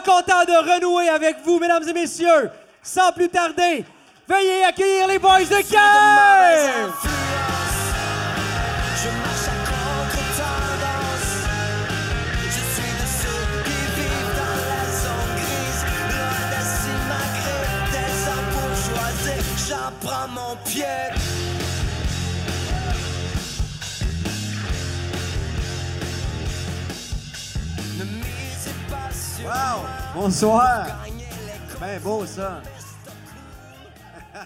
tellement content de renouer avec vous, mesdames et messieurs. Sans plus tarder, veuillez accueillir les boys de cœur. Je marche à contre-tendance. Wow! Bonsoir! Bien beau, ça.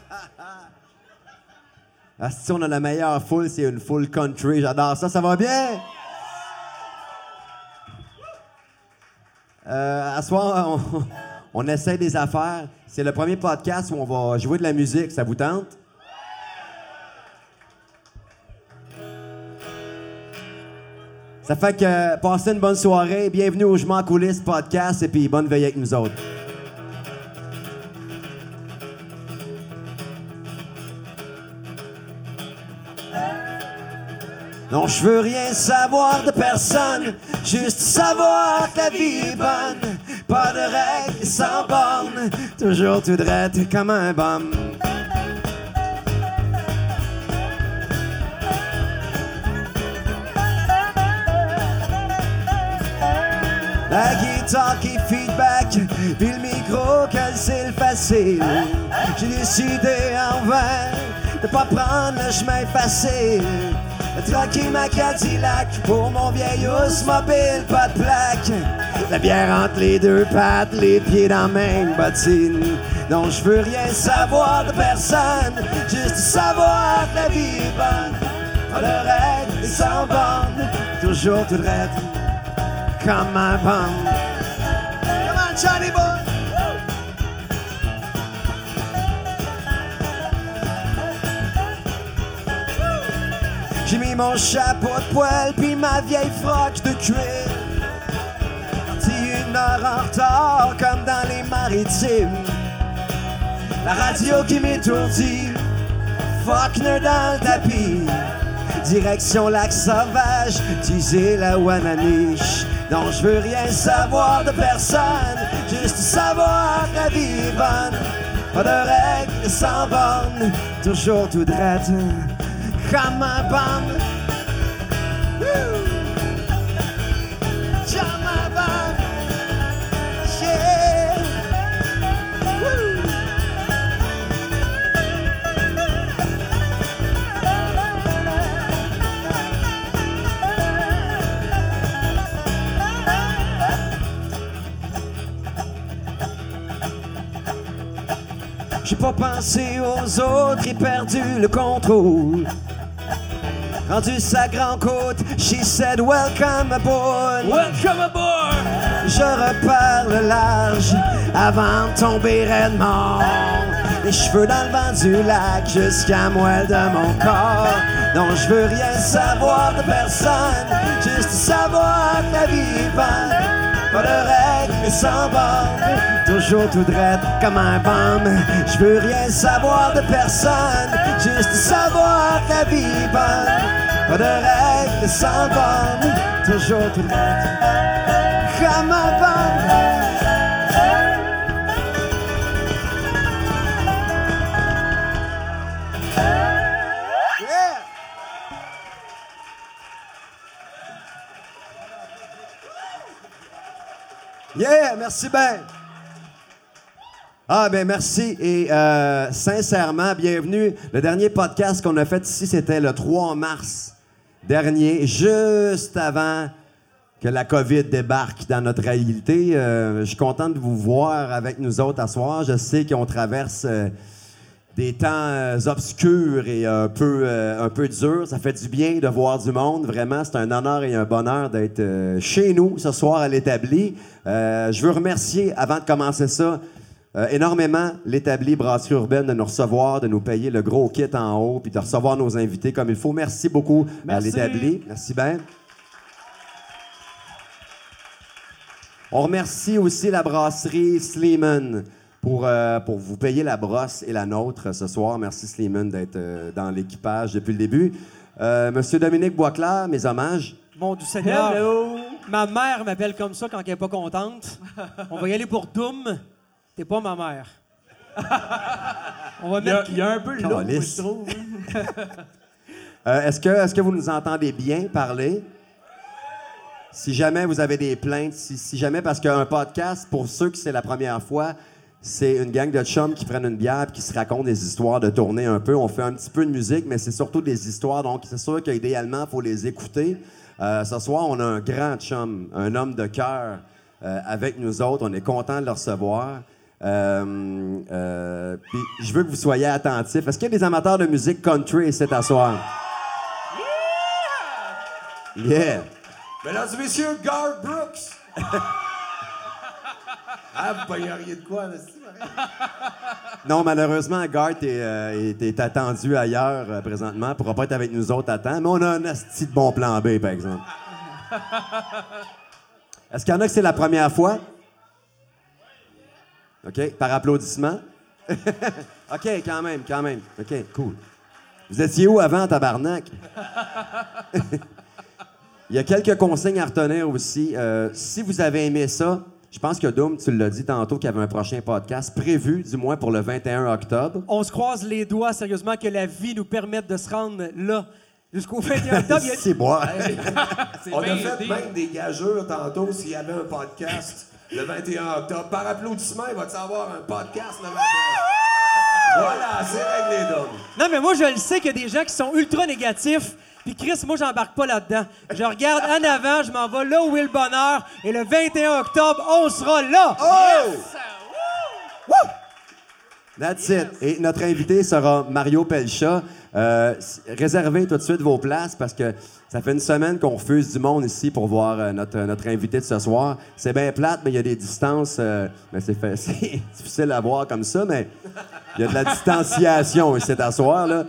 Ah, si on a la meilleure foule, c'est une foule country. J'adore ça. Ça va bien? Euh, à soir, on, on essaie des affaires. C'est le premier podcast où on va jouer de la musique. Ça vous tente? Ça fait que passez une bonne soirée. Bienvenue au Je m'en coulisses podcast et puis bonne veille avec nous autres. Non, je veux rien savoir de personne, juste savoir que la vie est bonne. Pas de règles sans bornes, toujours tout droit comme un bum. La guitare qui feedback, puis le micro que c'est le facile. J'ai décidé en vain de pas prendre le chemin facile. Traquer ma Cadillac pour mon vieil mobile, pas de plaque. La bière entre les deux pattes, les pieds dans même bottine. Non, je veux rien savoir de personne, juste savoir que la vie est bonne. Pas règles et sans bornes, toujours tout droit comme un bum. Come on, Johnny. J'ai mis mon chapeau de poêle puis ma vieille froc de cuir. Parti une heure en retard comme dans les maritimes. La radio qui m'étourdit, Faulkner dans le tapis. Direction lac sauvage, disait la Wananiche. Non, je veux rien savoir de personne, juste savoir la vie bonne. Pas de règles sans bornes, toujours tout droit, comme un. J'ai pas pensé aux autres et perdu le contrôle. Rendu sa grande côte, she said welcome aboard. Welcome aboard. Je repars le large avant de tomber raide mort. Les cheveux dans le vent du lac jusqu'à moelle de mon corps. Non, je veux rien savoir de personne, juste savoir que la vie est bonne. Pas de règles mais sans bornes, toujours tout droit comme un bum. Je veux rien savoir de personne, juste savoir que la vie bonne. Pas de règles sans bornes, toujours tout droit comme un bum. Yeah, merci bien. Ah ben merci et euh, sincèrement, bienvenue. Le dernier podcast qu'on a fait ici, c'était le 3 mars dernier, juste avant que la COVID débarque dans notre réalité. Euh, je suis content de vous voir avec nous autres à soir. Je sais qu'on traverse euh, des temps obscurs et un peu, un peu durs. Ça fait du bien de voir du monde. Vraiment, c'est un honneur et un bonheur d'être chez nous ce soir à l'établi. Je veux remercier, avant de commencer ça, euh, énormément l'établi Brasserie Urbaine de nous recevoir, de nous payer le gros kit en haut, puis de recevoir nos invités comme il faut. Merci beaucoup à Merci. l'établi. Merci bien. On remercie aussi la brasserie Sleeman pour, euh, pour vous payer la brosse et la nôtre ce soir. Merci Sleeman d'être euh, dans l'équipage depuis le début. Euh, Monsieur Dominique Boisclair, mes hommages. Mon du Seigneur. Hello! Ma mère m'appelle comme ça quand elle est pas contente. On va y aller pour Doom. T'es pas ma mère. On va Il y a, mettre. il y a un peu Calisse. je trouve. hein. Euh, est-ce, que, est-ce que vous nous entendez bien parler? Si jamais vous avez des plaintes, si, si jamais, parce qu'un podcast, pour ceux qui c'est la première fois, c'est une gang de chums qui prennent une bière et qui se racontent des histoires de tournée un peu. On fait un petit peu de musique, mais c'est surtout des histoires, donc c'est sûr qu'idéalement, il faut les écouter. Euh, ce soir, on a un grand chum, un homme de cœur euh, avec nous autres. On est content de le recevoir. Euh, euh, puis je veux que vous soyez attentifs. Est-ce qu'il y a des amateurs de musique country à soir? Yeah! Mesdames et messieurs, Garth Brooks! ah, vous pogneriez de quoi, n'est-ce Non, malheureusement, est, euh, est- est attendu ailleurs euh, présentement. Il pourra pas être avec nous autres à temps, mais on a un asti de bon plan B, par exemple. Est-ce qu'il y en a que c'est la première fois? OK, par applaudissement. OK, quand même, quand même. OK, cool. Vous étiez où avant, tabarnak? Il y a quelques consignes à retenir aussi. Euh, si vous avez aimé ça, je pense que Doom, tu l'as dit tantôt, qu'il y avait un prochain podcast prévu, du moins pour le 21 octobre. On se croise les doigts, sérieusement, que la vie nous permette de se rendre là. Jusqu'au 21 octobre. Il y a- C'est moi. On a fait même des gageurs tantôt s'il y avait un podcast le 21 octobre. Par applaudissement, il va te savoir un podcast le 21 Voilà, c'est réglé, donc. Non, mais moi, je le sais qu'il y a des gens qui sont ultra négatifs. Puis Chris, moi, j'embarque pas là-dedans. Je regarde en avant, je m'en vais là où est le bonheur. Et le 21 octobre, on sera là. Oh! That's it. Et notre invité sera Mario Pelcha. Euh, réservez tout de suite vos places parce que ça fait une semaine qu'on refuse du monde ici pour voir euh, notre, notre invité de ce soir. C'est bien plate, mais il y a des distances. euh, mais c'est, difficile à voir comme ça, mais il y a de la distanciation ici à soir, là.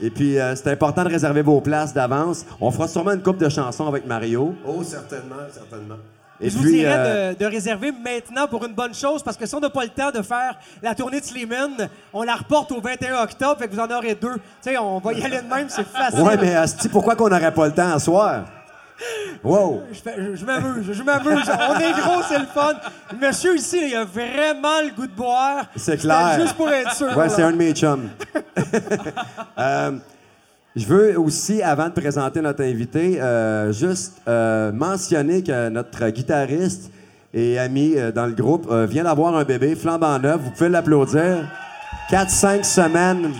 Et puis, euh, c'est important de réserver vos places d'avance. On fera sûrement une coupe de chansons avec Mario. Oh, certainement, certainement. Et je vous dirais euh, de, de réserver maintenant pour une bonne chose, parce que si on n'a pas le temps de faire la tournée de Slimane, on la reporte au 21 octobre, fait que vous en aurez deux. Tu sais, on va y aller de même, c'est facile. Ouais, mais Asti, pourquoi qu'on n'aurait pas le temps à soir? Wow! Je, je- m'amuse, je m'amuse. On est gros, c'est le fun. Monsieur ici, il a vraiment le goût de boire. C'est clair. Juste pour être sûr. Ouais, c'est un de mes chums. Euh, je veux aussi, avant de présenter notre invité, euh, juste euh, mentionner que notre guitariste et ami euh, dans le groupe vient d'avoir un bébé flambant neuf. Vous pouvez l'applaudir. 4-5 semaines.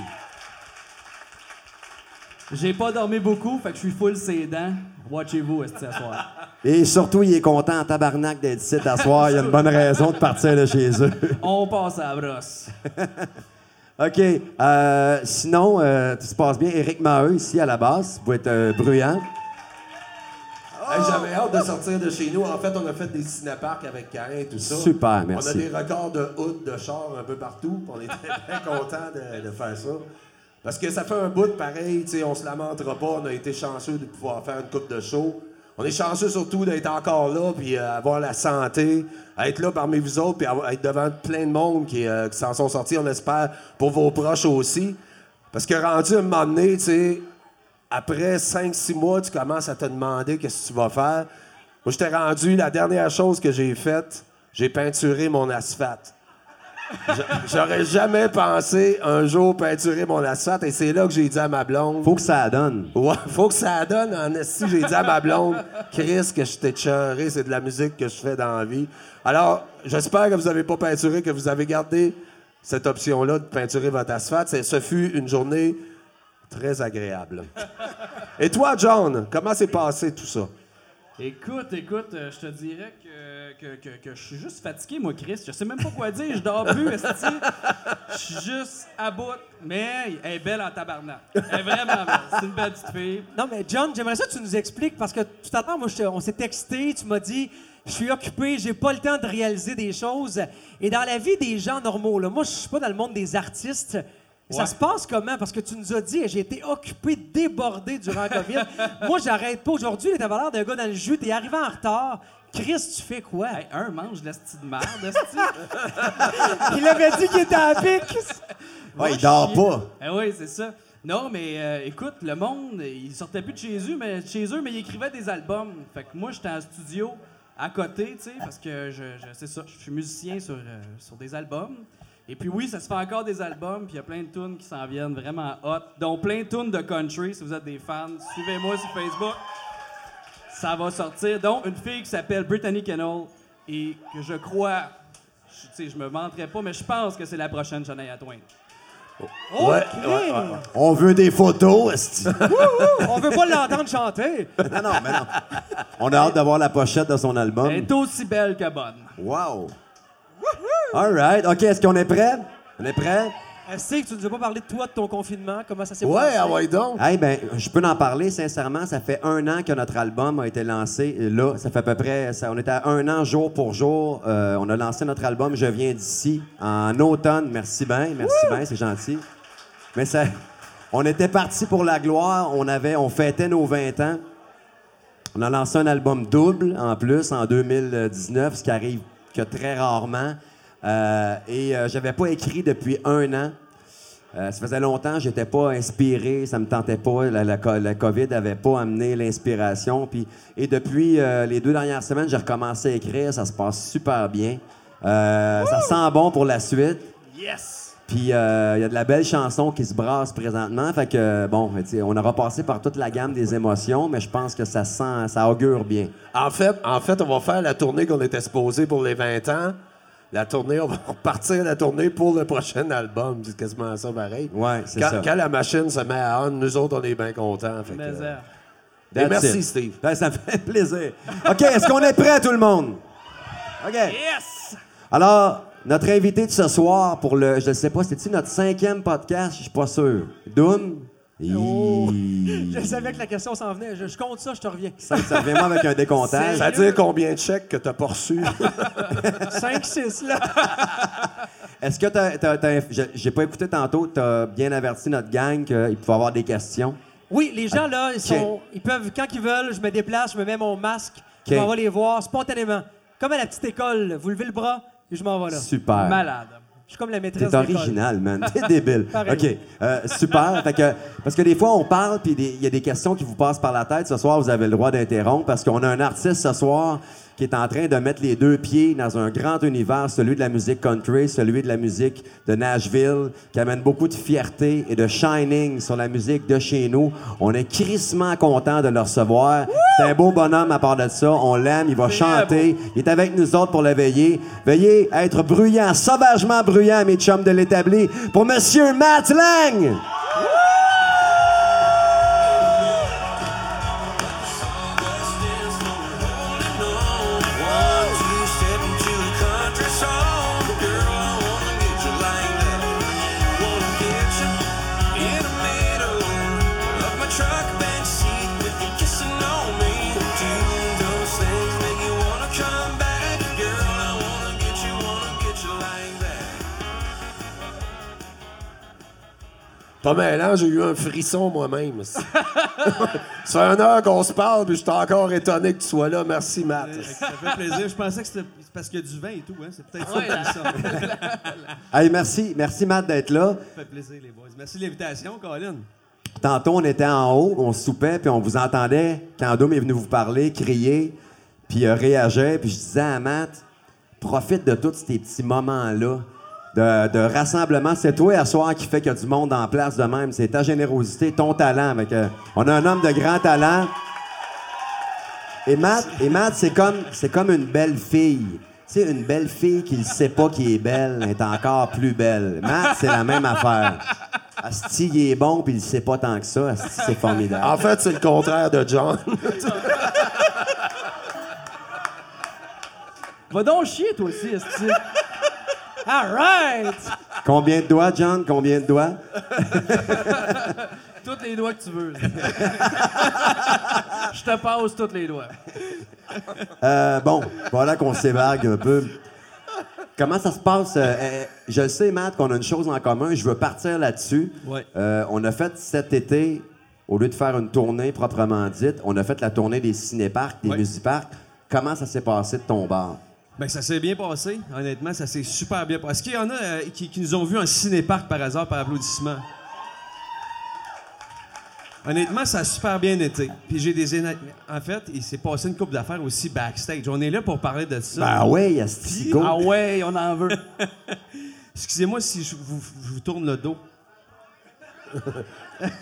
J'ai pas dormi beaucoup, fait que je suis full ses dents. Watchez-vous, ce soir? Et surtout, il est content en tabarnak d'être ici à soir. Il y a une bonne raison de partir de chez eux. On passe à la brosse. OK. euh, sinon, euh, tout se passe bien. Éric Maheu, ici, à la base. Vous être euh, bruyant. Hey, J'avais hâte de sortir de chez nous. En fait, on a fait des cinéparcs avec Karin et tout ça. Super, On merci. a des records de hood, de char un peu partout. On est très, contents de, de faire ça. Parce que ça fait un bout de pareil, on se lamentera pas. On a été chanceux de pouvoir faire une coupe de show. On est chanceux surtout d'être encore là, puis euh, avoir la santé, être là parmi vous autres, puis être devant plein de monde qui, euh, qui s'en sont sortis, on espère, pour vos proches aussi. Parce que rendu un moment donné, tu sais, après 5-6 mois, tu commences à te demander qu'est-ce que tu vas faire. Moi, j'étais rendu, la dernière chose que j'ai faite, j'ai peinturé mon asphalte. J'a- J'aurais jamais pensé un jour peinturer mon asphalte et c'est là que j'ai dit à ma blonde. Faut que ça donne. Ouais, faut que ça donne. En esti, j'ai dit à ma blonde, Chris, que je t'ai cheuré, c'est de la musique que je fais dans la vie. Alors, j'espère que vous n'avez pas peinturé, que vous avez gardé cette option-là de peinturer votre asphalte. Ce fut une journée très agréable. Et toi, John, comment s'est passé tout ça? Écoute, écoute, euh, je te dirais que, que, que, que je suis juste fatigué, moi, Chris. Je sais même pas quoi dire. Je dors plus. Je suis juste à bout. Mais elle est belle en tabarnak. Elle est vraiment belle. C'est une belle petite fille. Non, mais John, j'aimerais ça que tu nous expliques, parce que tout à l'heure, moi, je on s'est texté, tu m'as dit, je suis occupé, j'ai pas le temps de réaliser des choses. Et dans la vie des gens normaux, là, moi, je suis pas dans le monde des artistes. Ça se passe comment? Parce que tu nous as dit, j'ai été occupé, débordé durant la COVID. moi, j'arrête pas. Aujourd'hui, t'avais l'air d'un gars dans le jus, t'es arrivé en retard. Chris, tu fais quoi? Hey, un mange l'esti de merde. Il avait dit qu'il était à pic. Ouais, il dort pas. Eh oui, c'est ça. Non, mais euh, écoute, le monde, ils sortaient plus de chez eux, mais, chez eux, mais ils écrivaient des albums. Fait que moi, j'étais en studio à côté, tu sais, parce que je, je c'est ça, je suis musicien sur, euh, sur des albums. Et puis oui, ça se fait encore des albums, puis il y a plein de tunes qui s'en viennent vraiment hot, dont plein de tunes de country, si vous êtes des fans. Suivez-moi sur Facebook. Ça va sortir. Donc, une fille qui s'appelle Brittany Kennel, et que je crois, je, tu sais, je me vanterai pas, mais je pense que c'est la prochaine Shania Twain. Oh, Ouais, crime! ouais, ouais, ouais. On veut des photos, esti. Ouh, on veut pas l'entendre chanter. non, non, mais non. On a hâte d'avoir la pochette de son album. Elle est aussi belle que bonne. Wow. All right. OK, est-ce qu'on est prêt? On est prêt? Est-ce que tu nous as pas parlé de toi, de ton confinement? Comment ça s'est Ouais, passé? ah ouais donc. Hey, ben, je peux en parler sincèrement. Ça fait un an que notre album a été lancé. Là, ça fait à peu près. ça- on était à un an jour pour jour. Euh, on a lancé notre album Je viens d'ici en automne. Merci bien, merci bien, c'est gentil. Mais ça, on était parti pour la gloire. On avait, on fêtait nos 20 ans. On a lancé un album double en plus en 2019, ce qui arrive que très rarement. Euh, et euh, j'avais pas écrit depuis un an. Euh, ça faisait longtemps, j'étais pas inspiré, ça me tentait pas. La, la la COVID avait pas amené l'inspiration. Puis, et depuis euh, les deux dernières semaines, j'ai recommencé à écrire. Ça se passe super bien. Euh, ça sent bon pour la suite. Yes! Puis il y a de la belle chanson qui se brasse présentement. Fait que bon, on aura passé par toute la gamme des émotions, mais je pense que ça sent, ça augure bien. En fait, en fait, on va faire la tournée qu'on était supposé pour les 20 ans. La tournée, on va repartir la tournée pour le prochain album. C'est quasiment ça pareil. Ouais, c'est quand, ça. quand la machine se met à on, nous autres, on est bien contents. Fait que, Mais, euh, et That's merci, it. Steve. Ben, ça me fait plaisir. OK, est-ce qu'on est prêt, tout le monde? OK. yes! Alors, notre invité de ce soir pour le, je ne sais pas, c'était-tu notre cinquième podcast? Je suis pas sûr. Doom? Oh. Je savais que la question s'en venait. Je, je compte ça, je te reviens. Ça, ça revient moi avec un décomptage. Ça veut dire combien de chèques que t'as pas reçus? 5, 6, là. Est-ce que t'as, t'as- t'as- je- j'ai pas écouté tantôt, tu as bien averti notre gang qu'il pouvait avoir des questions? Oui, les gens, là, ils, sont, ils peuvent, quand ils veulent, je me déplace, je me mets mon masque, je OK. m'en vais les voir spontanément. Comme à la petite école, vous levez le bras et je m'en vais là. Super. Malade. Suis comme la maîtresse T'es d'école. original, man. T'es débile. OK. Euh, super. Fait que, parce que des fois, on parle, puis il y a des questions qui vous passent par la tête. Ce soir, vous avez le droit d'interrompre parce qu'on a un artiste ce soir qui est en train de mettre les deux pieds dans un grand univers, celui de la musique country, celui de la musique de Nashville, qui amène beaucoup de fierté et de shining sur la musique de chez nous. On est crissement content de le recevoir. C'est un beau bonhomme à part de ça. On l'aime, il va chanter. Il est avec nous autres pour le veiller. Veuillez être bruyant, sauvagement bruyant, mes chums de l'établi, pour Monsieur Matt Lang! Pas mêlant, j'ai eu un frisson moi-même. Ça fait une heure qu'on se parle, puis je suis encore étonné que tu sois là. Merci, Matt. Ça fait plaisir. Je pensais que c'était parce qu'il y a du vin et tout. Hein? C'est peut-être ça. Hey, merci, merci Matt d'être là. Ça fait plaisir, les boys. Merci de l'invitation, Colin. Tantôt, on était en haut, on soupait, puis on vous entendait quand Dom est venu vous parler, crier, puis euh, réagir. Puis je disais à Matt, profite de tous ces petits moments-là de, de rassemblement. C'est toi, à soir, qui fait qu'il y a du monde en place de même. C'est ta générosité, ton talent. Avec, euh, on a un homme de grand talent. Et Matt, et Matt c'est comme, une belle fille. Tu sais, une belle fille qui ne sait pas qui est belle est encore plus belle. Matt, c'est la même affaire. Asti, il est bon, puis il sait pas tant que ça. Asti, c'est formidable. En fait, c'est le contraire de John. Va donc chier, toi aussi, esti. All right! Combien de doigts, John? Combien de doigts? Tous les doigts que tu veux. Je te passe tous les doigts. Euh, bon, voilà qu'on s'évague un peu. Comment ça se passe? Euh, euh, je sais, Matt, qu'on a une chose en commun. Je veux partir là-dessus. Ouais. Euh, on a fait cet été, au lieu de faire une tournée proprement dite, on a fait la tournée des cinéparcs, des Ouais. musiparcs. Comment ça s'est passé de ton bar? Ben, ça s'est bien passé. Honnêtement, ça s'est super bien passé. Est-ce qu'il y en a euh, qui, qui nous ont vus en cinéparc par hasard, par applaudissement? Honnêtement, ça a super bien été. Puis j'ai des... éna- En fait, il s'est passé une coupe d'affaires aussi backstage. On est là pour parler de ça. Ben ouais, Astico. Ah ouais, on en veut. Excusez-moi si je vous, je vous tourne le dos.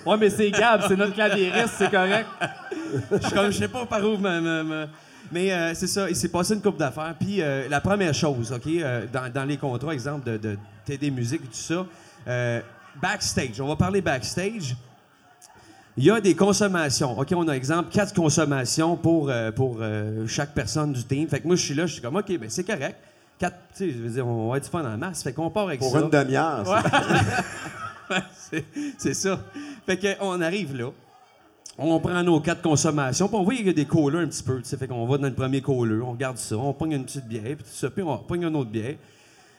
Ouais, mais c'est Gab, c'est notre clavieriste, c'est correct. Je suis comme, je sais pas par où me- me- me- Mais euh, c'est ça, il s'est passé une coupe d'affaires. Puis euh, la première chose, OK, euh, dans, dans les contrats, exemple, de, de TD Musique et tout ça, backstage, on va parler backstage. Il y a des consommations. OK, on a exemple quatre consommations pour, pour chaque personne du team. Fait que moi, je suis là, je suis comme, OK, ben c'est correct. Quatre, tu sais, je veux dire, on va être fun en masse. Fait qu'on part avec Pour ça. une demi-heure. ça. c'est, c'est ça. Fait qu'on arrive là. On prend nos quatre consommations, puis on voit qu'il y a des couleurs un petit peu. Fait qu'on va dans le premier couleur, on regarde ça, on pogne une petite bière, puis tout ça, puis on pogne une autre bière.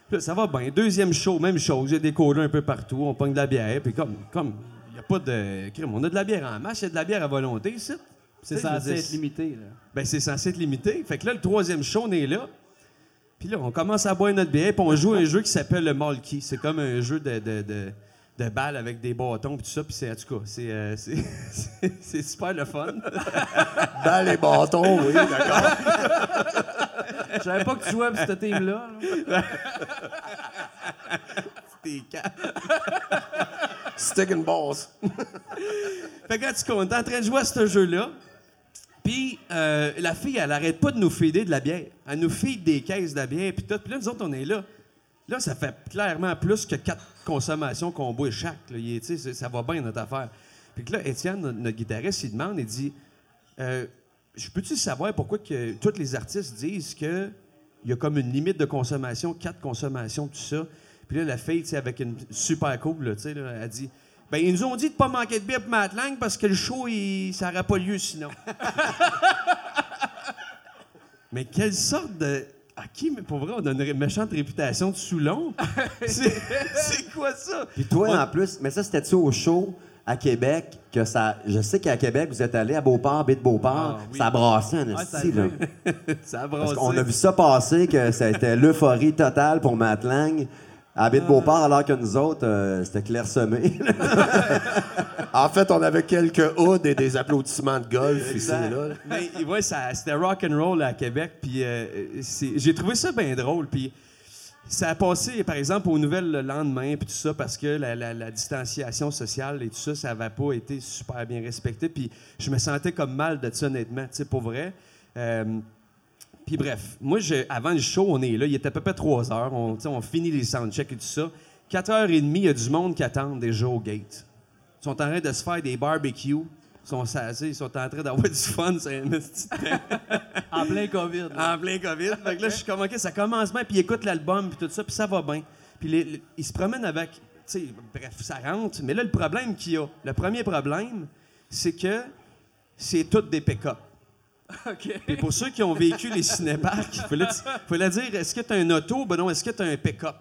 Puis là, ça va bien. Deuxième show, même chose. Il y a des couleurs un peu partout, on pogne de la bière, puis comme, comme, il n'y a pas de crime. On a de la bière en masse, il y a de la bière à volonté ici. C'est censé être limité, là. ben, c'est censé être limité. Fait que là, le troisième show, on est là. Puis là, on commence à boire notre bière, puis on joue un jeu qui s'appelle le Malky. C'est comme un jeu de, de, de, de balles avec des bâtons, puis tout ça. Puis c'est, en tout cas, c'est, euh, c'est, c'est- c'est super le fun. Dans les bâtons, oui, d'accord. Je savais pas que tu jouais pour ce team-là. là. Stick and balls. Fait que là, tu comptes, t'es en train de jouer à ce jeu-là. Puis euh, la fille, elle arrête pas de nous feeder de la bière. Elle nous feed des caisses de bière, puis tout. Puis là, nous autres, on est là. Là, ça fait clairement plus que quatre consommations qu'on boit chaque. là. Ça va bien, notre affaire. Puis là, Étienne, notre, guitariste, il demande, il dit euh, Je peux-tu savoir pourquoi que tous les artistes disent que il y a comme une limite de consommation, quatre consommations, tout ça? Puis là, la fille, avec une super cool, là, là, elle dit Ben, ils nous ont dit de pas manquer de bière pour Matt Lang parce que le show, ça n'aurait pas lieu sinon. mais quelle sorte de. À qui, mais pour vrai, on a une méchante réputation de Soulon? c'est c'est quoi ça? Puis toi, en plus, mais ça, c'était-tu au show à Québec que ça. Je sais qu'à Québec, vous êtes allé à Beauport, baie de Beauport. Ah, oui. Ça brassait un Ouais, ça esti, a là. été. Ça a Parce brassé. qu'on a vu ça passer, que ça a été l'euphorie totale pour Matt Lang à baie de Beauport, alors que nous autres, euh, c'était clairsemé. En fait, on avait quelques hoods et des applaudissements de golf ici et là. Mais ouais, ça- c'était rock and roll à Québec, puis euh, j'ai trouvé ça bien drôle, puis ça a passé, par exemple, aux nouvelles le lendemain, puis tout ça, parce que la, la- la distanciation sociale et tout ça, ça n'avait pas été super bien respecté, puis je me sentais comme mal de ça, honnêtement, tu sais, pour vrai. Euh, puis bref, moi, je- avant le show, on est là, il était à peu près 3 heures, on, finit les soundchecks et tout ça. 4 heures et demie, il y a du monde qui attend déjà au gate. Ils sont en train de se faire des barbecues. Ils sont sassés, ils sont en train d'avoir du fun. C'est. En plein COVID. là. en plein COVID. Fait que là, je suis comme, OK, ça commence bien, puis ils écoutent l'album, puis tout ça, puis ça va bien. Puis les- les- ils se promènent avec, tu sais, bref, ça rentre. Mais là, le problème qu'il y a, le premier problème, c'est que c'est toutes des pick-up. OK. Et pour ceux qui ont vécu les cinéparks, il fallait, fallait dire, est-ce que tu as un auto? Ben non, est-ce que tu as un pick-up?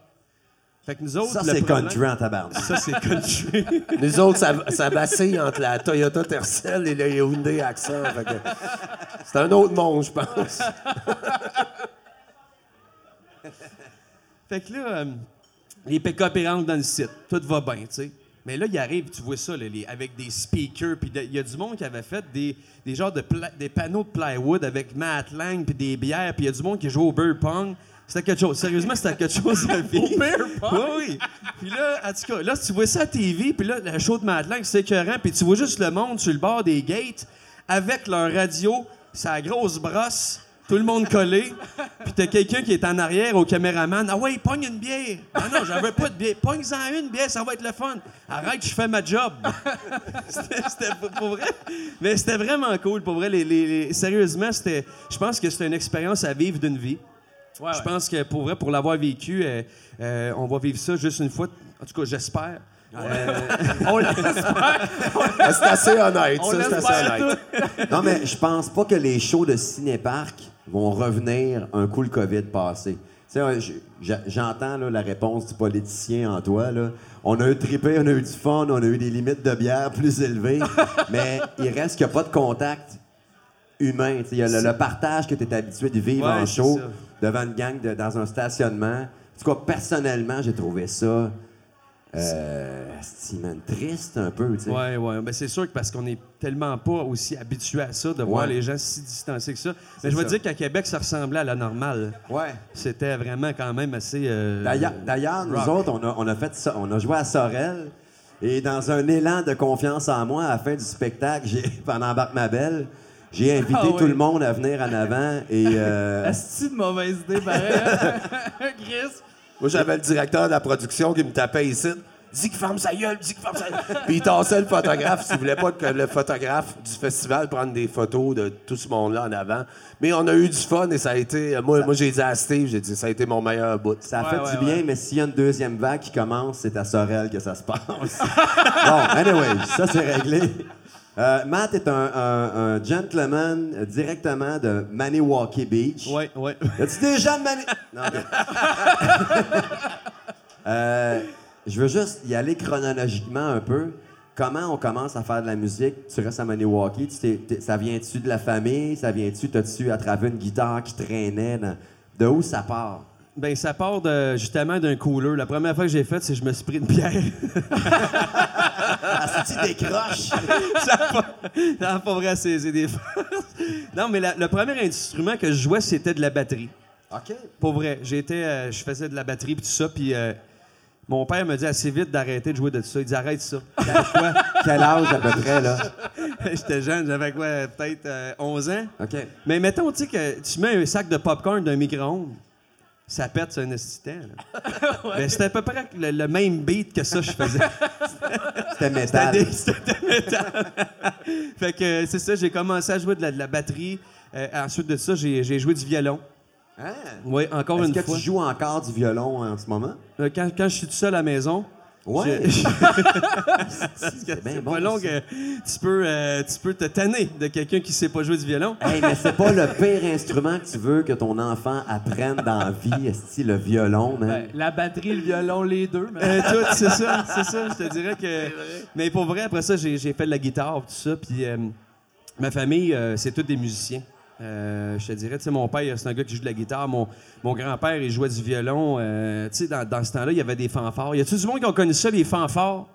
Fait que nous autres, ça, c'est problème- country en tabarnak. Ça, c'est country. Nous autres, ça, ça vacille entre la Toyota Tercel et le Hyundai Accent. C'est un autre monde, je pense. Fait que là, euh, les pick-up ils rentrent dans le site. Tout va bien, tu sais. Mais là, il arrive, tu vois ça, là, les- avec des speakers. Puis il y a du monde qui avait fait des, des genres de pla- des panneaux de plywood avec Matt Lang puis des bières. Puis il y a du monde qui joue au beer pong. C'était quelque chose. Sérieusement, c'était quelque chose de vie. beer pong? Oui, oui. Puis là, en tout cas, là, tu vois ça à TV, puis là, le show de Matt Lang, c'est écœurant. Puis tu vois juste le monde sur le bord des gates avec leur radio, sa grosse brosse, tout le monde collé. Puis t'as quelqu'un qui est en arrière au caméraman. Ah ouais, pogne une bière. Ah non, j'en veux pas de bière. Pogne-en une bière, ça va être le fun. Arrête, je fais ma job. C'était pour, vrai. Mais c'était vraiment cool, pour vrai. Les, les- les- sérieusement, c'était. Je pense que c'était une expérience à vivre d'une vie. Ouais, Je ouais. pense que pour vrai, pour l'avoir vécu, euh, euh, on va vivre ça juste une fois. En tout cas, j'espère. Euh, On l'espère. C'est assez honnête, On ça, c'est assez honnête. Non, mais je pense pas que les shows de cinéparc vont revenir un coup le COVID passé. J'entends la réponse du politicien en toi. Là. On a eu trippé, on a eu du fun, on a eu des limites de bière plus élevées, mais il reste qu'il n'y a pas de contact humain. Tu sais, Il y a le, le partage que tu es habitué de vivre Ouais, en show devant une gang de- dans un stationnement. En tout cas, personnellement, j'ai trouvé ça euh, man, triste un peu, tu sais. Ouais, ouais. Ben, c'est sûr que parce qu'on est tellement pas aussi habitué à ça, de voir Ouais. les gens si distancés que ça. Mais je veux dire qu'à Québec, ça ressemblait à la normale. Ouais. C'était vraiment quand même assez. euh, D'ailleurs, nous autres, on a, on a fait ça, on a joué à Sorel. Et dans un élan de confiance en moi, à la fin du spectacle, j'ai, pendant Embarque ma belle, j'ai invité Ah oui. tout le monde à venir en avant. Et euh, Asti de mauvaise idée, pareil. hein? Chris. Moi, j'avais le directeur de la production qui me tapait ici. Dis qu'il ferme sa gueule, dis qu'il ferme sa gueule. Puis il tassait le photographe s'il voulait pas que le photographe du festival prenne des photos de tout ce monde-là en avant. Mais on a eu du fun et ça a été. Moi, moi j'ai dit à Steve, j'ai dit, ça a été mon meilleur bout. ça a Ouais, fait ouais, du bien, ouais. mais s'il y a une deuxième vague qui commence, c'est à Sorel que ça se passe. bon, anyway, ça c'est réglé. Euh, Matt est un, un- un gentleman euh, directement de Maniwaki Beach. Ouais. Y a-tu des gens de Mani... Non. Euh, je veux juste y aller chronologiquement un peu. Comment on commence à faire de la musique? Tu restes à Maniwaki. Tu t'es- t'es- ça vient-tu de la famille? Ça vient-tu? T'as-tu attravé une guitare qui traînait? dans- De où ça part? Ben, ça part de, justement d'un cooler. La première fois que j'ai fait, c'est que je me suis pris une bière. Ah, si tu décroches! ça pas, a pas vrai c'est c'est des Non, mais la- le premier instrument que je jouais, c'était de la batterie. OK. Pour vrai. J'étais, euh, je faisais de la batterie puis tout ça. Puis euh, mon père me dit assez vite d'arrêter de jouer de ça. Il dit arrête ça. Quoi? Quel âge à peu près, là? J'étais jeune, j'avais quoi, peut-être euh, 11 ans. OK. Mais mettons, tu sais, que tu mets un sac de popcorn d'un micro-ondes, ça pète sur un assistant. Ben, c'était à peu près le, le même beat que ça que je faisais. C'était métal. C'était métal. fait que euh, c'est ça, j'ai commencé à jouer de la, de la batterie. Euh, ensuite de ça, j'ai joué du violon. Hein? Oui, encore Est-ce une que fois. tu joues encore du violon en ce moment? Euh, quand, quand je suis tout seul à la maison, Ouais. je- C'est bien bon. pas long que tu peux, euh, tu peux te tanner de quelqu'un qui sait pas jouer du violon. Hey, mais c'est pas le pire instrument que tu veux que ton enfant apprenne dans la vie, le violon, man? Ben, la batterie, le violon, les deux. mais- Euh, tout, c'est ça, c'est ça. Je te dirais que. Mais pour vrai, après ça, j'ai j'ai fait de la guitare, tout ça. Puis euh, ma famille, euh, c'est tous des musiciens. Euh, je te dirais, tu sais, mon père, c'est un gars qui joue de la guitare. Mon, mon grand-père, il jouait du violon. Euh, tu sais, dans, dans ce temps-là, il y avait des fanfares. Y a-tu du monde qui a connu ça, les fanfares?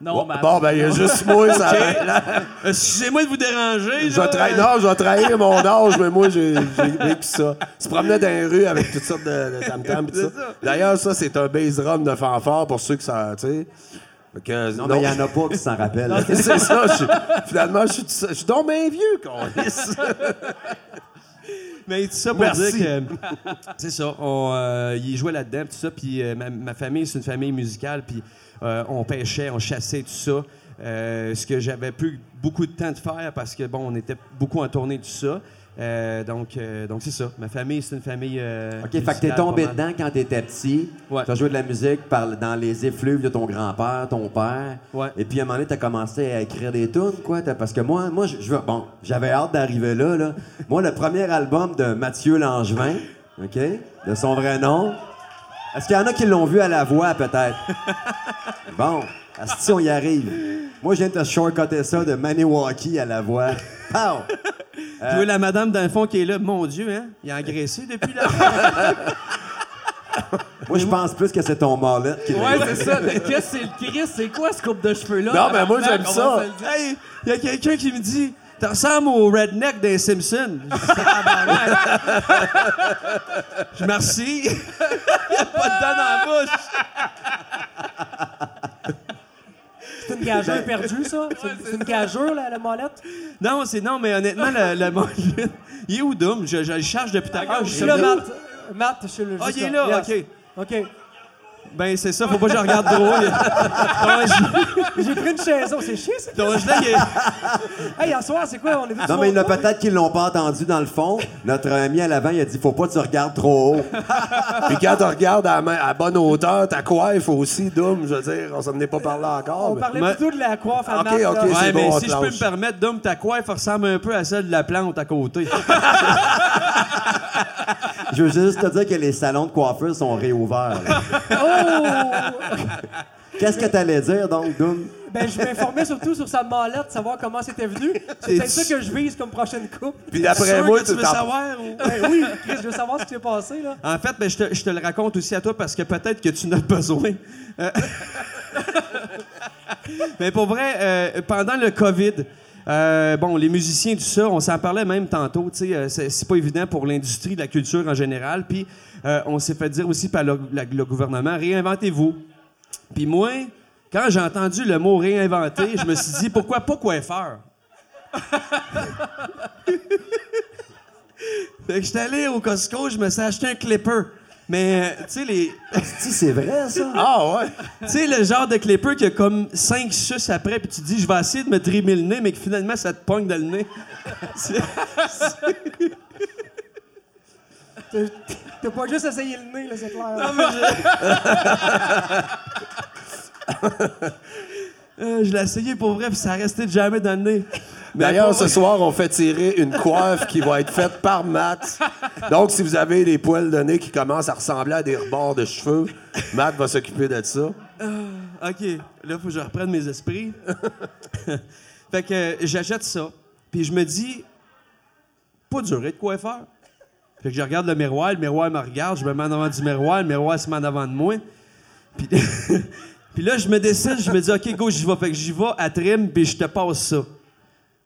Non, mais Bon, ben, il y a juste moi, ça. Euh, Excusez-moi de vous déranger. Je vais trahir, non, je vais trahir mon âge, mais moi, j'ai vécu ça. Tu promenais dans les rues avec toutes sortes de, tout C'est ça. D'ailleurs, ça, c'est un bass drum de fanfare pour ceux que ça, tu sais. Que, Non, mais il y en a pas qui s'en rappellent. c'est ça. je finalement, je suis, je suis donc bien vieux, qu'on Mais tout ça pour Merci. dire que c'est ça. On, euh, il jouait là-dedans, tout ça. Puis euh, ma, ma famille, c'est une famille musicale. Puis euh, on pêchait, on chassait, tout ça. Euh, ce que j'avais plus beaucoup de temps de faire parce que bon, on était beaucoup en tournée, tout ça. Euh, donc, euh, donc c'est ça. Ma famille, c'est une famille. euh, OK, fait que t'es tombé dedans quand t'étais petit. Ouais. T'as joué de la musique par, dans les effluves de ton grand-père, ton père. Ouais. Et puis, à un moment donné, t'as commencé à écrire des tunes, quoi. Parce que moi, moi je, je veux- bon, j'avais hâte d'arriver là, là. Moi, le premier album de Mathieu Langevin, OK, de son vrai nom. Est-ce qu'il y en a qui l'ont vu à la voix, peut-être? bon, si on y arrive. Moi, je viens de te shortcutter ça de Maniwaki à la voix. Pow! Je vois la madame dans le fond qui est là. Mon Dieu, hein? Il a engraissé depuis là. Moi, je pense plus que c'est ton mallet qui Ouais, c'est ça. Mais Qu'est-ce que c'est le Chris? C'est quoi ce coupe de cheveux-là? Non, mais moi, j'aime ça. hey, il y a quelqu'un qui me dit Tu ressembles au redneck des Simpsons. Je dis, Tabarnak. Je merci. Il n'y a pas de dents dans la bouche. C'est une gageure perdue, ça? C'est une- une gageure, la, la molette? Non, c'est non, mais honnêtement, le, le mollet, il est où, Doom? Je, je le cherche depuis tout à l'heure. Ah, je suis là, Matt. Matt, je suis là. Ah, il est là, Yes. OK. OK. Ben, c'est ça, faut pas que je regarde trop. Ton gilet- J'ai pris une chaise. C'est chier, ça. Ton il est- Hey, hier soir, c'est quoi? On est vu Non, mais il y en a peut-être qui l'ont pas entendu dans le fond. Notre ami à l'avant, il a dit Faut pas que tu regardes trop haut. Puis quand tu regardes à, la main- à bonne hauteur, ta coiffe aussi, Doom, je veux dire, on s'en est pas parlé encore. On mais- parlait Mais- plutôt de la coiffe à Ok, là. ok, Ouais, c'est mais bon, si je peux me permettre, Dom, ta coiffe ressemble un peu à celle de la plante à côté. Je veux juste te dire que les salons de coiffure sont réouverts. Oh! Qu'est-ce que t'allais dire, donc, Doom? Ben, je m'informais surtout sur sa mallette, savoir comment c'était venu. C'est peut-être ça que je vise comme prochaine coupe. Puis d'après moi, que tu veux savoir ou- Ben oui, Chris, je veux savoir ce qui s'est passé, là. En fait, ben, je, te, je te le raconte aussi à toi parce que peut-être que tu en as besoin. Euh, Mais pour vrai, euh, pendant le COVID, euh, bon, les musiciens, tout ça, on s'en parlait même tantôt. euh, c'est pas évident pour l'industrie de la culture en général. Puis euh, on s'est fait dire aussi par le gouvernement réinventez-vous. Puis moi, quand j'ai entendu le mot réinventer, je me suis dit pourquoi pas coiffeur? Fait que j'étais allé au Costco, je me suis acheté un clipper. Mais, tu sais, les. Si, c'est vrai, ça? Ah ouais? Tu sais, le genre de clipper qui a comme 5 suces après, puis tu te dis, je vais essayer de me trimer le nez, mais que finalement, ça te pogne dans le nez. C'est- T'as pas juste essayé le nez, là, c'est clair. Euh, je l'ai essayé pour vrai, puis ça de jamais dans le nez. Mais D'ailleurs, ce soir, on fait tirer une coiffe qui va être faite par Matt. Donc, si vous avez des poils de nez qui commencent à ressembler à des rebords de cheveux, Matt va s'occuper de ça. OK, là, faut que je reprenne mes esprits. fait que euh, j'achète ça, puis je me dis, pas duré de faire. Fait que je regarde le miroir, le miroir me regarde, je me mets en avant du miroir, le miroir se met en avant de moi. Puis, puis là, je me décide, je me dis, OK, go, j'y vais. Fait que j'y vais à trim, puis je te passe ça.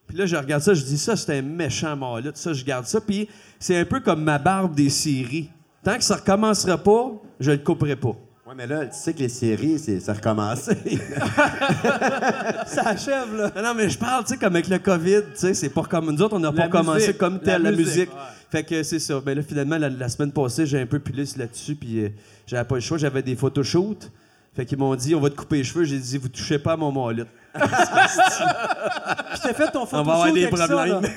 Puis là, je regarde ça, je dis, ça, c'est un méchant mâle. Ça, je garde ça. Puis c'est un peu comme ma barbe des séries. Tant que ça recommencera pas, je le couperai pas. Ouais, mais là, tu sais que les séries, c'est, ça recommence. Ça achève, là. Non, non, mais je parle, tu sais, comme avec le COVID, tu sais, c'est pas comme. Nous autres, on n'a pas commencé comme tel, La la, musique. ouais. Fait que c'est ça. Ben là, finalement, la, la semaine passée, j'ai un peu pilé là-dessus, puis euh, j'avais pas le choix, j'avais des photoshoots. Fait qu'ils m'ont dit, on va te couper les cheveux. J'ai dit, vous touchez pas à mon mollet. Puis t'as fait ton On photoshoot va avoir des avec ça, problèmes. là.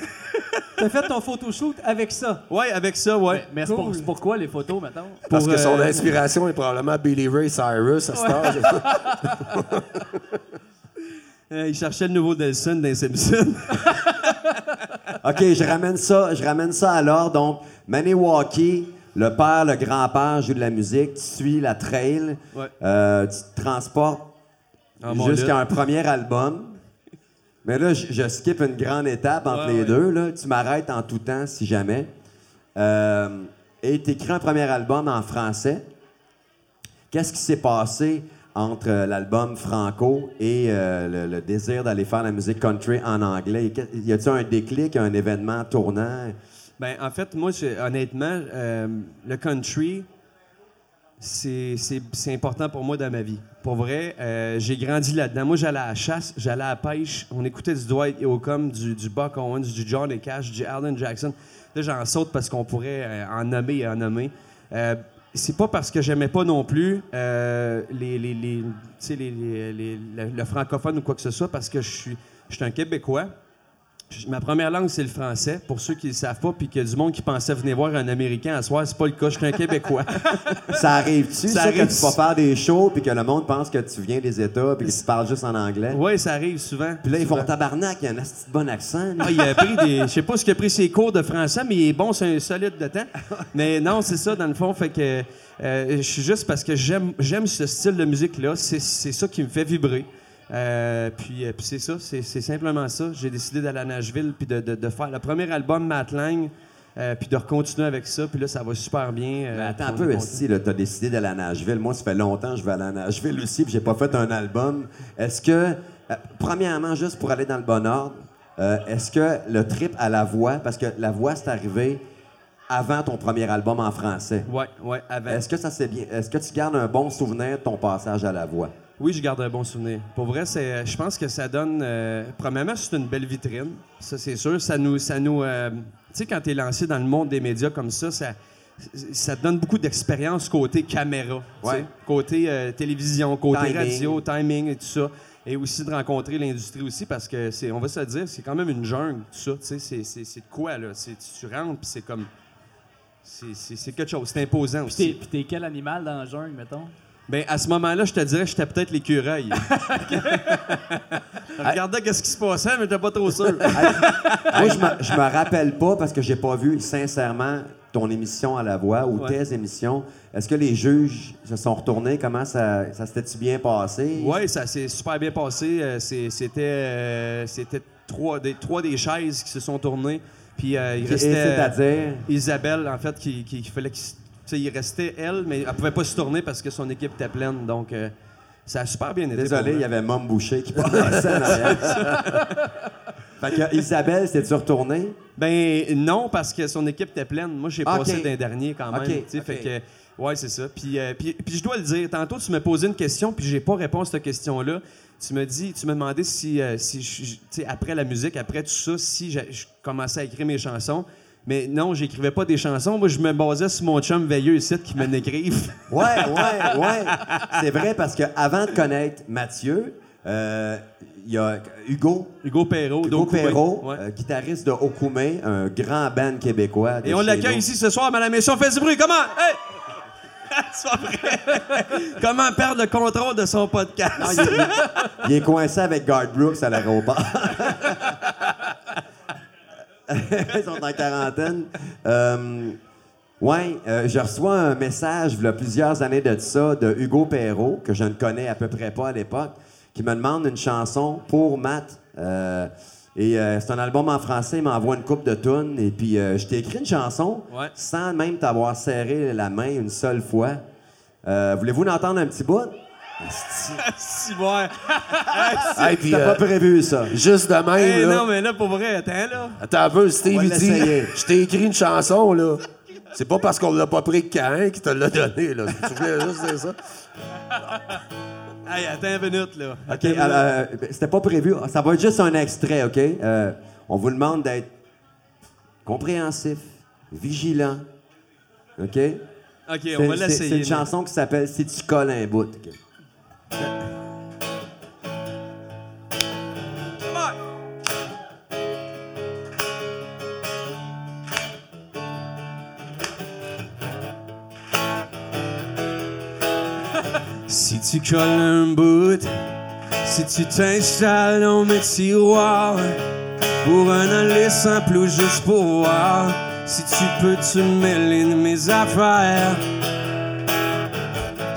T'as fait ton photoshoot avec ça. Ouais, avec ça, ouais. Mais c'est pour- Cool. pourquoi les photos, mettons? Parce Pour, que son euh, inspiration est probablement Billy Ray Cyrus à cet âge. Euh, il cherchait le nouveau Delson dans les Simpsons. OK, je ramène ça, je ramène ça à l'ordre. Donc, Maniwaki, le père, le grand-père joue de la musique, tu suis la trail, Ouais. euh, tu te transportes jusqu'à un premier album. Mais là, je, je skip une grande étape entre Ouais, les ouais. deux. Là. Tu m'arrêtes en tout temps, si jamais. Euh, et tu écris un premier album en français. Qu'est-ce qui s'est passé entre euh, l'album Franco et euh, le, le désir d'aller faire la musique country en anglais? Y a-t-il un déclic, un événement tournant? Ben, en fait, moi, honnêtement, euh, le country, c'est important pour moi dans ma vie. Pour vrai, euh, j'ai grandi là-dedans. Moi, j'allais à la chasse, j'allais à la pêche. On écoutait du Dwight Yoakam, du, du Buck Owens, du John et Cash, du Alan Jackson. Là, j'en saute parce qu'on pourrait euh, en nommer et en nommer. Euh, c'est pas parce que j'aimais pas non plus les, les- les- les- le, le francophone ou quoi que ce soit, parce que je suis je suis un Québécois. Ma première langue, c'est le français. Pour ceux qui ne le savent pas, puis qu'il y a du monde qui pensait venir voir un Américain à soir, c'est pas le cas. Je suis un Québécois. Ça arrive-tu, ça, arrive. que tu vas faire des shows puis que le monde pense que tu viens des États puis que tu parles juste en anglais? oui, ça arrive souvent. Puis là, ils font tabarnak, il y a un de bon accent. Ah, il a pris des. Je sais pas ce qu'il a pris ses cours de français, mais il est bon, c'est un solide de temps. Mais non, c'est ça, dans le fond. Fait que euh, je suis juste parce que j'aime ce style de musique-là. C'est ça qui me fait vibrer. Euh, puis euh, puis c'est ça, c'est c'est simplement ça. J'ai décidé d'aller à Nashville puis de, de- de faire le premier album Matt Lang, euh, puis de continuer avec ça. Puis là, ça va super bien. euh, Mais attends un peu, là, t'as décidé d'aller à Nashville. Moi, ça fait longtemps que je vais aller à Nashville aussi, puis j'ai pas fait un album. Est-ce que, euh, premièrement, juste pour aller dans le bon ordre, est-ce que le trip à la voix, parce que la voix, c'est arrivé avant ton premier album en français. Ouais, ouais, avant. Est-ce que ça s'est bien, est-ce que tu gardes un bon souvenir de ton passage à la voix? Oui, je garde un bon souvenir. Pour vrai, c'est, je pense que ça donne. euh, premièrement, c'est une belle vitrine. Ça, c'est sûr. Ça nous. Ça nous euh, tu sais, quand tu es lancé dans le monde des médias comme ça, ça, ça te donne beaucoup d'expérience côté caméra. Ouais. côté euh, télévision, côté Timing. radio, timing et tout ça. Et aussi de rencontrer l'industrie aussi parce que, c'est, on va se le dire, c'est quand même une jungle, tout ça. tu sais. C'est, c'est, c'est de quoi, là? C'est, tu rentres, puis c'est comme. C'est, c'est- c'est quelque chose. C'est imposant Puis t'es, aussi. puis t'es quel animal dans la jungle, mettons? Ben, à ce moment-là, je te dirais que j'étais peut-être l'écureuil. Je regardais qu'est-ce qui se passait, mais j'étais pas trop sûr. Moi, je me, je me rappelle pas parce que j'ai pas vu, sincèrement, ton émission à la voix ou Ouais. tes émissions. Est-ce que les juges se sont retournés? Comment ça, ça s'était-tu bien passé? Oui, ça s'est super bien passé. Euh, C'était euh, c'était trois, des, trois des chaises qui se sont tournées. Puis euh, il restait c'est-à-dire? Isabelle, en fait, qui, qui, qui fallait qu'il sais, il restait elle, mais elle pouvait pas se tourner parce que son équipe était pleine. Donc, euh, ça a super bien été. Désolé, il y avait Mom Boucher qui passait en arrière. fait que Isabelle, c'était-tu retournée? Ben non, parce que son équipe était pleine. Moi, j'ai Ok. passé d'un dernier quand même. Ok, tu sais, ok. Fait que, ouais, c'est ça. Puis, euh, puis, puis je dois le dire, tantôt, tu m'as posé une question, puis j'ai pas répondu à cette question-là. Tu me dis, tu m'as demandé si, euh, si après la musique, après tout ça, si je commençais à écrire mes chansons. Mais non, j'écrivais pas des chansons. Moi, je me basais sur mon chum veilleux ici qui me n'écrive. Ouais, ouais, ouais. C'est vrai parce que avant de connaître Mathieu, euh, il y a Hugo. Hugo Perrault, Hugo. Perrault, Ouais. euh, guitariste de Okoumé, un grand band québécois. Et on l'accueille ici ce soir, Madame Mission. Fais du bruit, comment? Hey! Comment perdre le contrôle de son podcast? Non, il, est- il est coincé avec Garth Brooks à l'aéroport. Ils sont en quarantaine. Euh, ouais, euh, je reçois un message, il y a plusieurs années de ça, de Hugo Perrault, que je ne connais à peu près pas à l'époque, qui me demande une chanson pour Matt. Euh, et euh, c'est un album en français, il m'envoie une coupe de tunes. Et puis, je t'ai écrit une chanson Ouais. sans même t'avoir serré la main une seule fois. Voulez-vous en entendre un petit bout? Si. Hey, puis, euh, pas prévu, ça. juste de même, Hey, là. non, mais là, pour vrai, attends, là. Attends un peu, Steve, il dit. Je t'ai écrit une chanson, là. C'est pas parce qu'on l'a pas pris que Cain qui te l'a donné, là. Tu voulais juste dire ça? Hey, attends une minute, là. OK, euh, c'était pas prévu. Ça va être juste un extrait, OK? Euh, on vous demande d'être compréhensif, vigilant, OK? OK, on va l'essayer. C'est une là. chanson qui s'appelle Si tu colles un bout. OK? Si tu colles un bout, si tu t'installes dans mes tiroirs, pour un aller simple ou juste pour voir, si tu peux te mêler de mes affaires,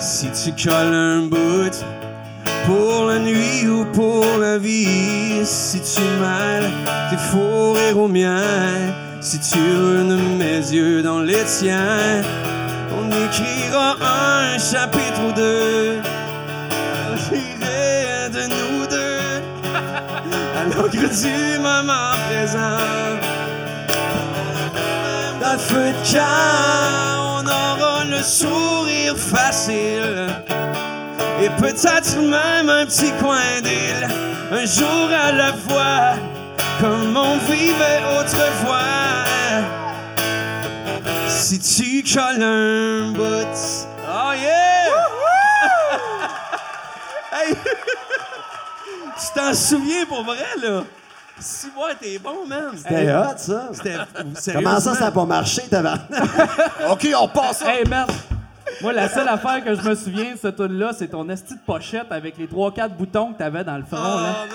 si tu colles un bout, pour la nuit ou pour la vie, si tu mêles tes faux rires aux miens, si tu ruines mes yeux dans les tiens, on écrira un chapitre ou deux. J'irai de nous deux à l'encre du moment présent. Dans le de camp, le sourire facile. Et peut-être même un petit coin d'île, un jour à la fois, comme on vivait autrefois. Si tu colles un bout. Oh yeah! hey! tu t'en souviens pour vrai, là? Si moi, t'es bon, man. C'était hot, ça. C'était Comment ça, ça n'a pas marché, tabarnak? OK, on passe ça. Hey, merde! Moi, la seule affaire que je me souviens de cette tune là c'est ton esti de pochette avec les 3-4 boutons que t'avais dans le front, Oh, là. man!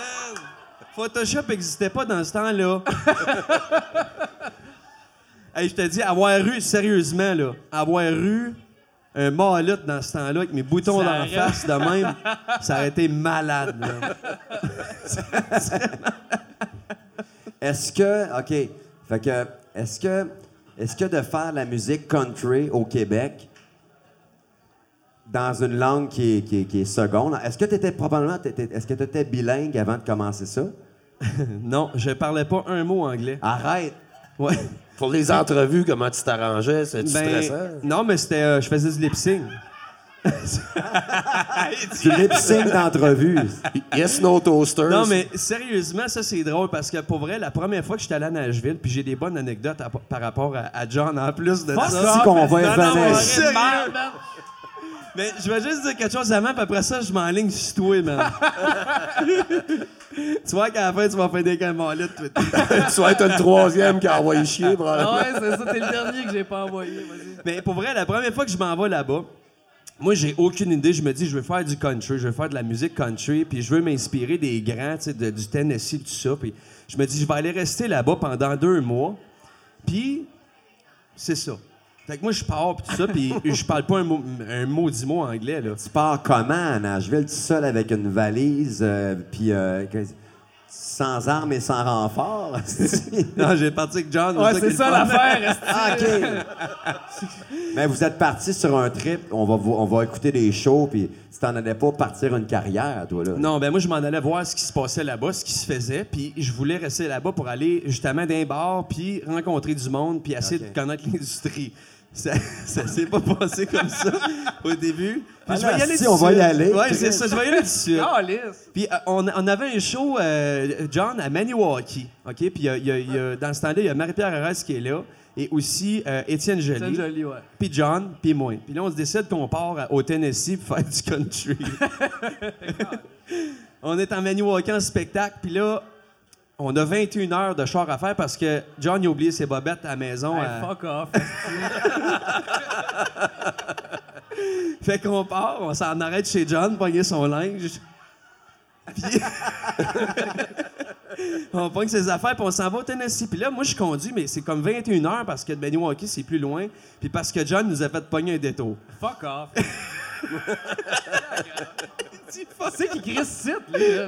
Photoshop n'existait pas dans ce temps-là. hey, je te dis, avoir eu, sérieusement, là, avoir eu un mallet dans ce temps-là avec mes boutons Ça dans la face de même, ça aurait été malade, là. Est-ce que, OK, fait que, est-ce que, est-ce que de faire la musique country au Québec dans une langue qui est, qui est- qui est seconde, est-ce que tu étais probablement, est-ce que tu étais bilingue avant de commencer ça? Non, je parlais pas un mot anglais. Arrête! Ouais. Pour les entrevues, comment tu t'arrangeais? C'est-tu Ben, stressant? non, mais c'était, euh, je faisais du lip sync. Tu lip sync d'entrevue. Yes, no toasters. Non, mais sérieusement, ça, c'est drôle parce que pour vrai, la première fois que j'étais allé à Nashville, puis j'ai des bonnes anecdotes à- par rapport à, à John en plus de Fuck ça. Si qu'on va y revenir. Mais je vais juste dire quelque chose avant, puis après ça, je m'enligne sur toi, man. tu vois qu'à la fin, tu vas faire des calmolettes, toi. tu vas être le troisième qui a envoyé chier, probablement. ouais, c'est ça, t'es le dernier que j'ai pas envoyé. Vas-y. Mais pour vrai, la première fois que je m'en vais là-bas, moi, j'ai aucune idée. Je me dis, je veux faire du country, je veux faire de la musique country, puis je veux m'inspirer des grands, tu sais, de- du Tennessee, tout ça. Puis je me dis, je vais aller rester là-bas pendant deux mois. Puis, c'est ça. Fait que moi, je pars, puis tout ça, puis je parle pas un, mot, un maudit mot anglais, là. Tu pars comment à Nashville, tout seul avec une valise, euh, puis euh, sans armes et sans renfort? Non, j'ai parti avec John. Ouais, c'est est ça l'affaire. Ah, OK. Mais vous êtes parti sur un trip, on va, on va écouter des shows, puis tu t'en allais pas partir une carrière, toi, là? Non, ben moi, je m'en allais voir ce qui se passait là-bas, ce qui se faisait, puis je voulais rester là-bas pour aller justement d'un bar, puis rencontrer du monde, puis essayer de connaître l'industrie. Ça, ça s'est pas passé comme ça au début. Puis Ah je là, vais y aller si, on va y aller. Ouais, c'est ça, je vais y aller tout de suite. Calisse. Puis euh, on, on avait un show, euh, John, à Maniwaki. OK? Puis il y a- il y a- il y a- dans ce temps-là, il y a Marie-Pierre Arras qui est là. Et aussi euh, Étienne Joly. joli, ouais. Puis John, puis moi. Puis là, on se décide qu'on part au Tennessee pour faire du country. on est en Maniwaki en spectacle. Puis là, on a 21 heures de char à faire parce que John a oublié ses bobettes à la maison. Hey, à- fuck off. Fait qu'on part, on s'en arrête chez John, pogner son linge. Puis on pogne ses affaires, puis on s'en va au Tennessee. Puis là, moi, je conduis, mais c'est comme 21 heures parce que de Maniwaki, c'est plus loin. Puis parce que John nous a fait pogner un détour. fuck off. C'est qui crie site, lui, là?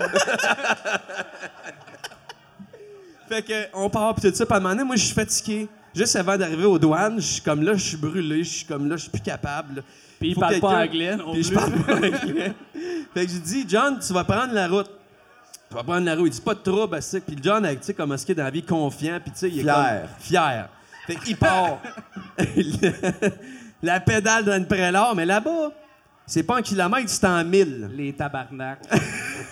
Fait que on part, puis tout ça. Puis à un moment donné, moi, je suis fatigué. Juste avant d'arriver aux douanes, je suis comme là, je suis brûlé, je suis comme là, je suis plus capable. Puis il parle pas anglais non Puis je plus. parle pas anglais. fait que j'ai dit, John, tu vas prendre la route. Tu vas prendre la route. Il dit pas de trouble, c'est Puis John, tu sais, comment est-ce qu'il est dans la vie, confiant, puis tu sais, il est Fier. comme fier. Fait qu'il part. la pédale dans le prélat, mais là-bas, c'est pas un kilomètre, c'est en mille. Les tabarnak.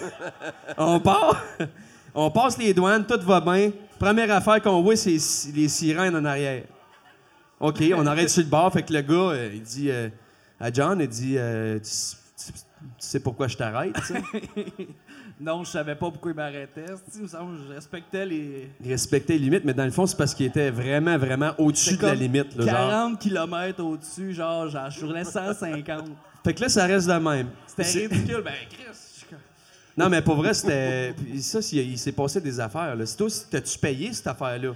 On part, on passe les douanes, tout va bien. Première affaire qu'on voit, c'est les sirènes en arrière. OK, on arrête sur le bord. Fait que le gars, euh, il dit euh, à John, il dit euh, tu, tu- tu sais pourquoi je t'arrête? Non, je savais pas pourquoi il m'arrêtait. esti. Il me semble que je respectais les. Il respectait les limites, mais dans le fond, c'est parce qu'il était vraiment, vraiment au-dessus de la limite. Là, genre. 40 km au-dessus, genre, genre, je roulais 150. Fait que là, ça reste de même. C'était ridicule. Ben, Chris, Non, mais pour vrai, c'était. puis Ça, c'est- il s'est passé des affaires. Là. C'est toi, t'as-tu payé cette affaire-là?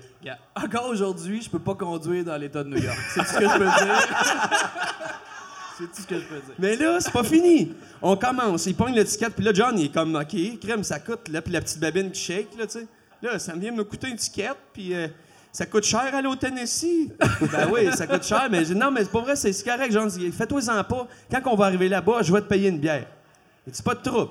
Encore aujourd'hui, je peux pas conduire dans l'État de New York. C'est tout ce que je peux dire? C'est tout ce que je peux dire. Mais là, c'est pas fini. On commence. Il pogne l'étiquette, puis là, John, il est comme, OK, crème, ça coûte, là, puis la petite babine qui shake, là, tu sais. Là, ça vient me coûter une étiquette, puis euh, ça coûte cher aller au Tennessee. ben oui, ça coûte cher, mais j'ai non, mais c'est pas vrai, c'est correct, John. Dit, Fais-toi-en pas. Quand on va arriver là-bas, je vais te payer une bière. Il dit, pas de trouble.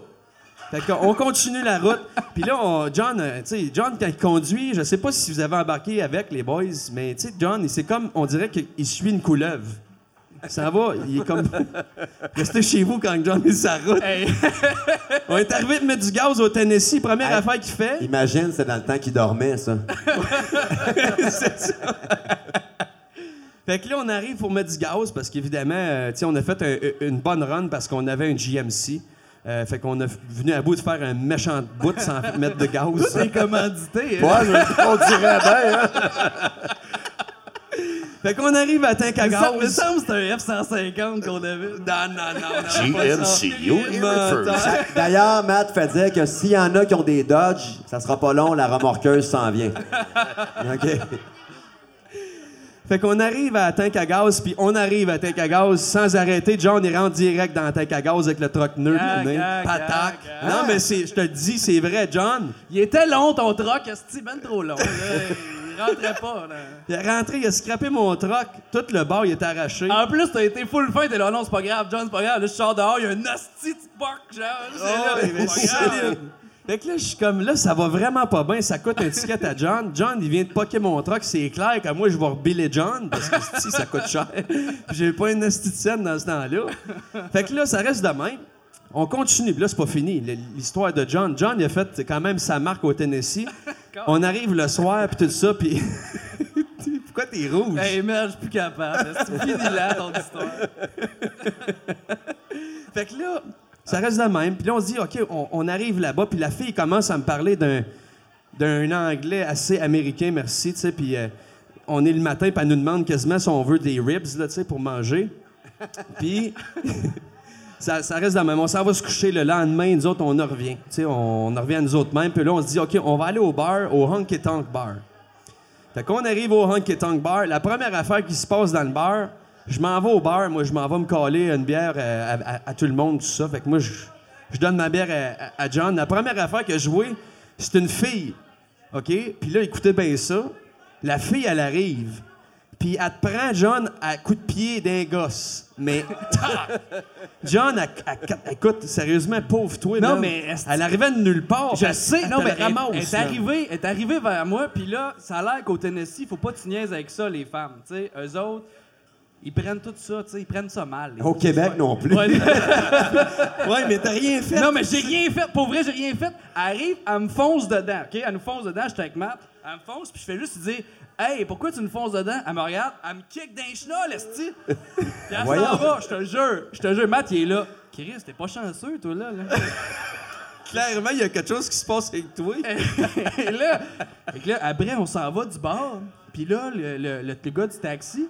Fait qu'on continue la route. Puis là, on- John, euh, tu sais, John, quand il conduit, je sais pas si vous avez embarqué avec les boys, mais tu sais, John, c'est comme, on dirait qu'il suit une couleuvre. Ça va, il est comme. Restez chez vous quand John est sur la route. Hey, On est arrivé de mettre du gaz au Tennessee. Première Hey. affaire qu'il fait. Imagine, c'est dans le temps qu'il dormait, ça. c'est ça. Fait que là, on arrive pour mettre du gaz parce qu'évidemment, euh, tu sais, on a fait un- une bonne run parce qu'on avait un GMC. Euh, fait qu'on a venu à bout de faire un méchant bout sans mettre de gaz. c'est commandité. hein. Ouais, je- on dirait bien, hein? Fait qu'on arrive à tank à semble- il me gaz. semble que c'était un F-150 qu'on avait. Non, non, non. GMCU. D'ailleurs, Matt fait dire que s'il y en a qui ont des Dodge, ça sera pas long, la remorqueuse s'en vient. OK? Fait qu'on arrive à la tank à gaz, puis on arrive à la tank à gaz sans arrêter. John, il rentre direct dans la tank à gaz avec le truck nœud. Patac. Non, mais c'est, je te le dis, c'est vrai, John. Il était long, ton troc, esti, ben trop long. Là. Il rentrait pas. Là. Il est rentré, il a scrappé mon truck. Tout le bord, il est arraché. En plus, t'as été full fin, t'es là, non, c'est pas grave, John, c'est pas grave. Là, je sors dehors, il y a un hostie de buck, genre. C'est là, Oh, c'est pas grave. Fait que là, je suis comme, là, ça va vraiment pas bien. Ça coûte un ticket à John. John, il vient de poquer mon truck. C'est clair que moi, je vais rebiller John parce que si ça coûte cher. J'ai pas une scène dans ce temps-là. Fait que là, ça reste de même. On continue. Là, c'est pas fini. L'histoire de John. John, il a fait quand même sa marque au Tennessee. On arrive le soir, puis tout ça, puis... Pourquoi t'es rouge? Hey, merde, je suis plus capable. C'est fini là, ton histoire. Fait que là, ça reste de même. Puis là, on se dit, OK, on, on arrive là-bas. Puis la fille commence à me parler d'un, d'un anglais assez américain, merci, tu sais. Puis euh, on est le matin, puis elle nous demande quasiment si on veut des ribs, là, tu sais, pour manger. Puis ça, ça reste de même. On s'en va se coucher le lendemain, nous autres, on en revient. Tu sais, on, on en revient à nous autres mêmes. Puis là, on se dit, OK, on va aller au bar, au Honky Tonk Bar. Fait qu'on arrive au Honky Tonk Bar. La première affaire qui se passe dans le bar, je m'en vais au bar. Moi, je m'en vais me caler une bière euh, à, à- à tout le monde, tout ça. Fait que moi, je, je donne ma bière à, John. La première affaire que je vois, c'est une fille. OK? Puis là, écoutez bien ça. La fille, elle arrive. Puis elle te prend, John, à coup de pied d'un gosse. Mais! John, elle- elle- elle- écoute, sérieusement, pauvre toi. Non, mais Elle arrivait de nulle part. Je sais, non, mais ramasse, elle est arrivée, elle est arrivée vers moi, puis là, ça a l'air qu'au Tennessee, faut pas que tu niaises avec ça, les femmes. Tu sais, eux autres, ils prennent tout ça, tu sais, ils prennent ça mal. Au Québec non plus. Ouais. Ouais, mais t'as rien fait. non, mais j'ai rien fait. Pour vrai, j'ai rien fait. Elle arrive, elle me fonce dedans, OK? Elle nous fonce dedans, j'étais avec Matt. Elle me fonce, puis je fais juste dire Hey, pourquoi tu nous fonces dedans? Elle me regarde, elle me kick d'un chenol, esti. Puis elle s'en va, je te jure. Je te jure, Matt, il est là. Chris, t'es pas chanceux, toi, là. là. Clairement, il y a quelque chose qui se passe avec toi. Et là, là, après, on s'en va du bar. Puis là, le, le- le- le gars du taxi,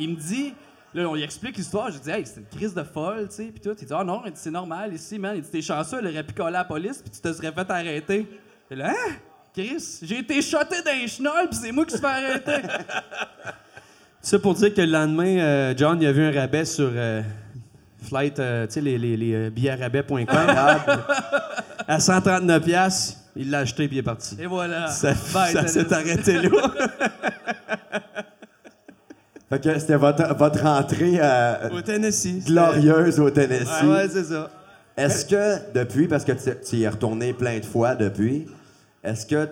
il me dit, là, on lui explique l'histoire. Je dis, hey, c'est une crise de folle, tu sais. Puis tout. Il dit, ah non, il dit, c'est normal ici, man. Il dit, t'es chanceux, elle aurait pu coller à la police, puis tu te serais fait arrêter. Et là, hein? Chris, j'ai été shoté d'un chenol, puis c'est moi qui se fais arrêter. Ça pour dire que le lendemain, euh, John, il a vu un rabais sur euh, Flight, euh, tu sais, les, les, les billets rabais.com. à 139$. piastres. Il l'a acheté puis il est parti. Et voilà. Ça, Bye, ça s'est arrêté là. Fait que c'était votre, votre entrée euh, Au Tennessee. glorieuse au Tennessee. Ouais, ouais, c'est ça. Est-ce que depuis, parce que tu, tu y es retourné plein de fois depuis, est-ce que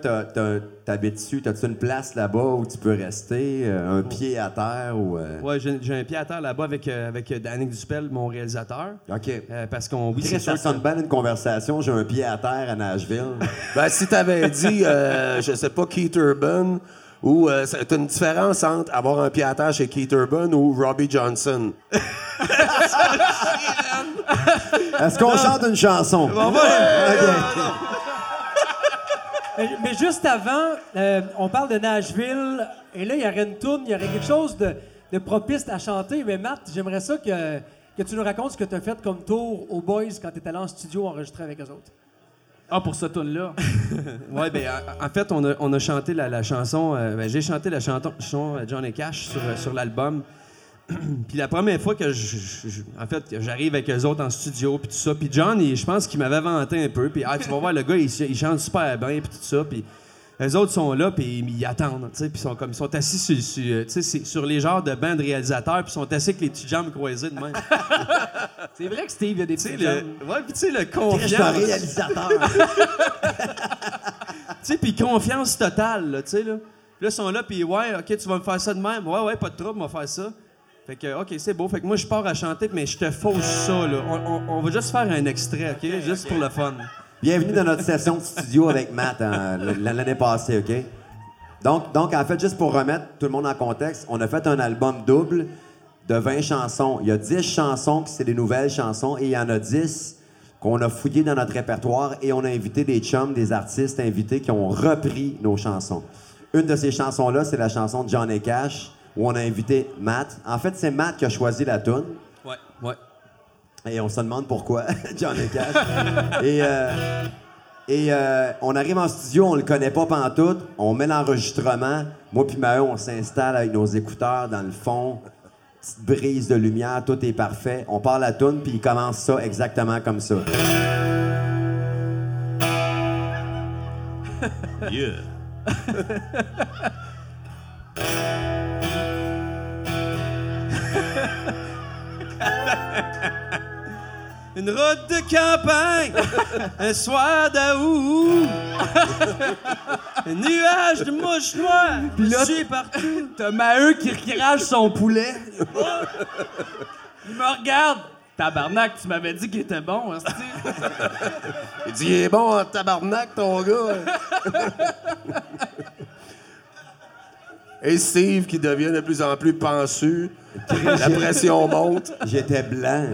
t'habites dessus, t'as-tu une place là-bas où tu peux rester, euh, un pied à terre ou... euh, Ouais, j'ai un pied à terre là-bas avec, euh, avec euh, Danick Duspel, mon réalisateur. OK. Euh, parce qu'on, oui, c'est ça ça. sonne bien une conversation, j'ai un pied à terre à Nashville. Ben, si t'avais dit, euh, je sais pas, Keith Urban, ou euh, c'est une différence entre avoir un pied à terre chez Keith Urban ou Robbie Johnson? Est-ce qu'on chante une chanson? OK. Mais, mais juste avant, euh, on parle de Nashville, et là, il y aurait une tourne, il y aurait quelque chose de, de propice à chanter. Mais Matt, j'aimerais ça que, que tu nous racontes ce que tu as fait comme tour aux Boys quand tu étais allé en studio enregistrer avec eux autres. Ah, pour ce tune-là? Ouais, ben, en, fait, on a, on a chanté la, chanson. euh, ben, j'ai chanté la chanson euh, Johnny Cash sur, euh, sur l'album. puis la première fois que je, en fait, j'arrive avec eux autres en studio, puis tout ça. Puis John, je pense qu'il m'avait vanté un peu. Puis ah, tu vas voir, le gars, il, il chante super bien, puis tout ça. Puis les autres sont là, puis ils attendent, tu sais, puis ils sont comme, ils sont assis sur, sur, euh, tu sais, c'est- sur les genres de bancs de réalisateurs, puis ils sont assis avec les petites jambes croisées de même. C'est vrai que Steve, il y a des le, ouais, puis tu sais, le Je confiance. réalisateur. Tu sais, puis confiance totale, là, tu sais, là. Puis là, ils sont là, puis ouais, OK, tu vas me faire ça de même. Ouais, ouais, pas de trouble, on va faire ça. Fait que, OK, c'est beau. Fait que moi, je pars à chanter, mais je te fausse ça, là. On, on- on va juste faire un extrait, OK? Juste pour le fun. Bienvenue dans notre session de studio avec Matt hein, l'année passée, OK? Donc, donc, en fait, juste pour remettre tout le monde en contexte, on a fait un album double de 20 chansons. Il y a 10 chansons qui c'est des nouvelles chansons et il y en a 10 qu'on a fouillées dans notre répertoire et on a invité des chums, des artistes invités qui ont repris nos chansons. Une de ces chansons-là, c'est la chanson de Johnny Cash où on a invité Matt. En fait, c'est Matt qui a choisi la tune. Ouais, ouais. Et on se demande pourquoi, Johnny Cash. et euh, et euh, on arrive en studio, on le connaît pas pantoute, on met l'enregistrement. Moi puis Maheu, on s'installe avec nos écouteurs dans le fond. Petite brise de lumière, tout est parfait. On part la toune, puis il commence ça exactement comme ça. Une route de campagne, un soir d'août, un nuage de mouches noires, là, suis partout. T'as Maheu qui crache son poulet. Il me regarde. Tabarnak, tu m'avais dit qu'il était bon, hostie. Il dit, il est bon en tabarnak, ton gars. Et Steve qui devient de plus en plus pensu. La pression monte. J'étais blanc.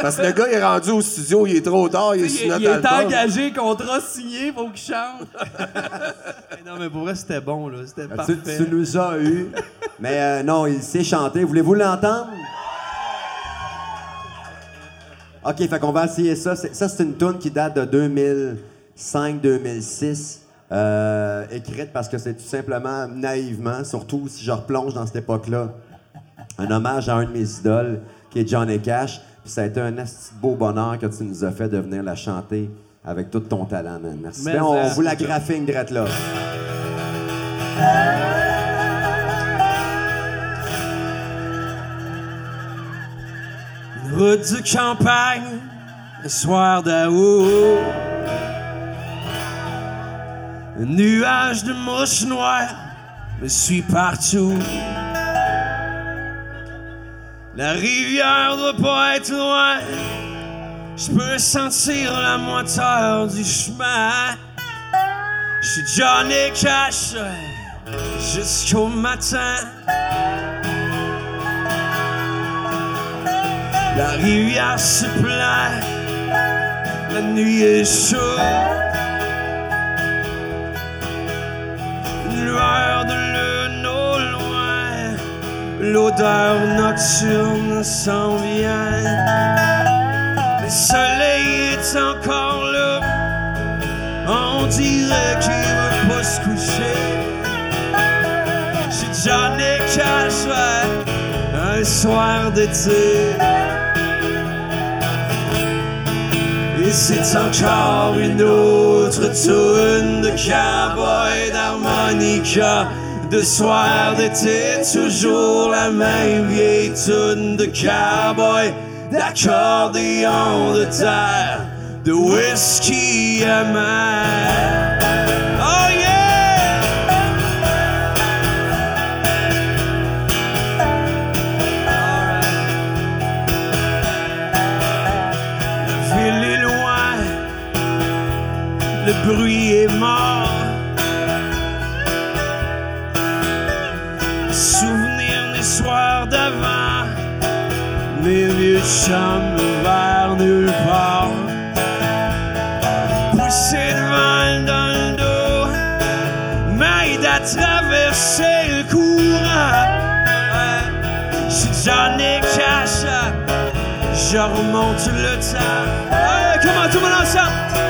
Parce que le gars il est rendu au studio, il est trop tard, il est Il, sur il notre est album. engagé, contrat signé, faut qu'il chante. Non, mais pour vrai, c'était bon, là. C'était Tu, parfait. tu nous as eu. Mais euh, non, il sait chanter. Voulez-vous l'entendre? OK, fait qu'on va essayer ça. Ça, c'est une tune qui date de 2005-2006. Euh, écrite parce que c'est tout simplement naïvement, surtout si je replonge dans cette époque-là, un hommage à un de mes idoles, qui est Johnny Cash. Puis ça a été un beau bonheur que tu nous as fait de venir la chanter avec tout ton talent, man. Merci. Mais Ben, on, vous la graphine drette là. Route de campagne, le soir d'août. Un nuage de mouches noires me suit partout. La rivière doit pas être loin. Je peux sentir la moiteur du chemin. Je suis Johnny Cash jusqu'au matin. La rivière se plaint, la nuit est chaude. Lueur de lune au loin, l'odeur nocturne s'en vient. Le soleil est encore là, on dirait qu'il veut pas se coucher. J'ai Johnny Cash, un soir d'été. C'est encore une autre tune de cowboy d'harmonica. De soir d'été, toujours la même vieille tune de cowboy, d'accordéon de terre, de whisky amer. Mort. Souvenir des soirs d'avant, mes vieux chums vers nulle part. Pousser le vent dans le dos, m'aide à traverser le courant. J'suis Johnny Cash, je remonte le temps. Ouais, comment tout le monde ensemble?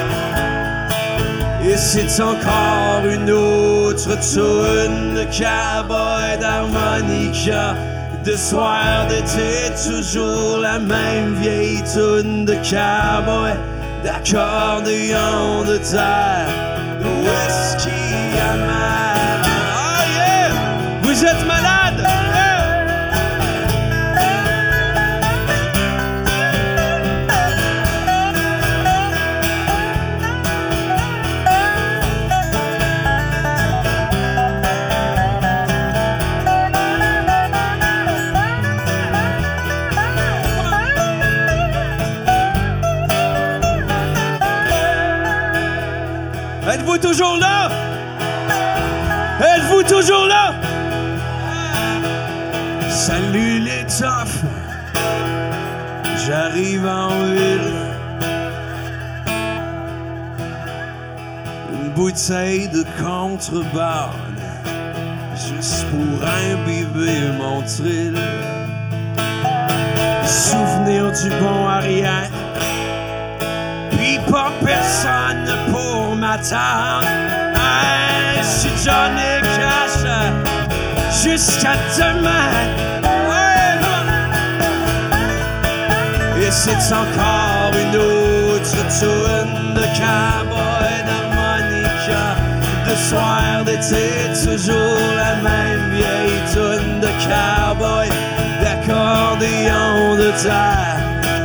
Et c'est encore une autre tune de cowboy d'harmonica. De soir d'été, toujours la même vieille tune de cowboy, d'accordéon de terre, de whisky amer. Oh yeah! Vous êtes toujours là? Êtes-vous toujours là? Salut les toughs, j'arrive en ville. Une bouteille de contrebande, juste pour imbiber mon thrill. Souvenir du bon arrière puis pas personne pour m'attendre. Hey, je Johnny Cash jusqu'à demain. Ouais. Et c'est encore une autre tune de cowboy d'harmonica. De soir d'été, toujours la même vieille tune de cowboy, d'accordéon de terre,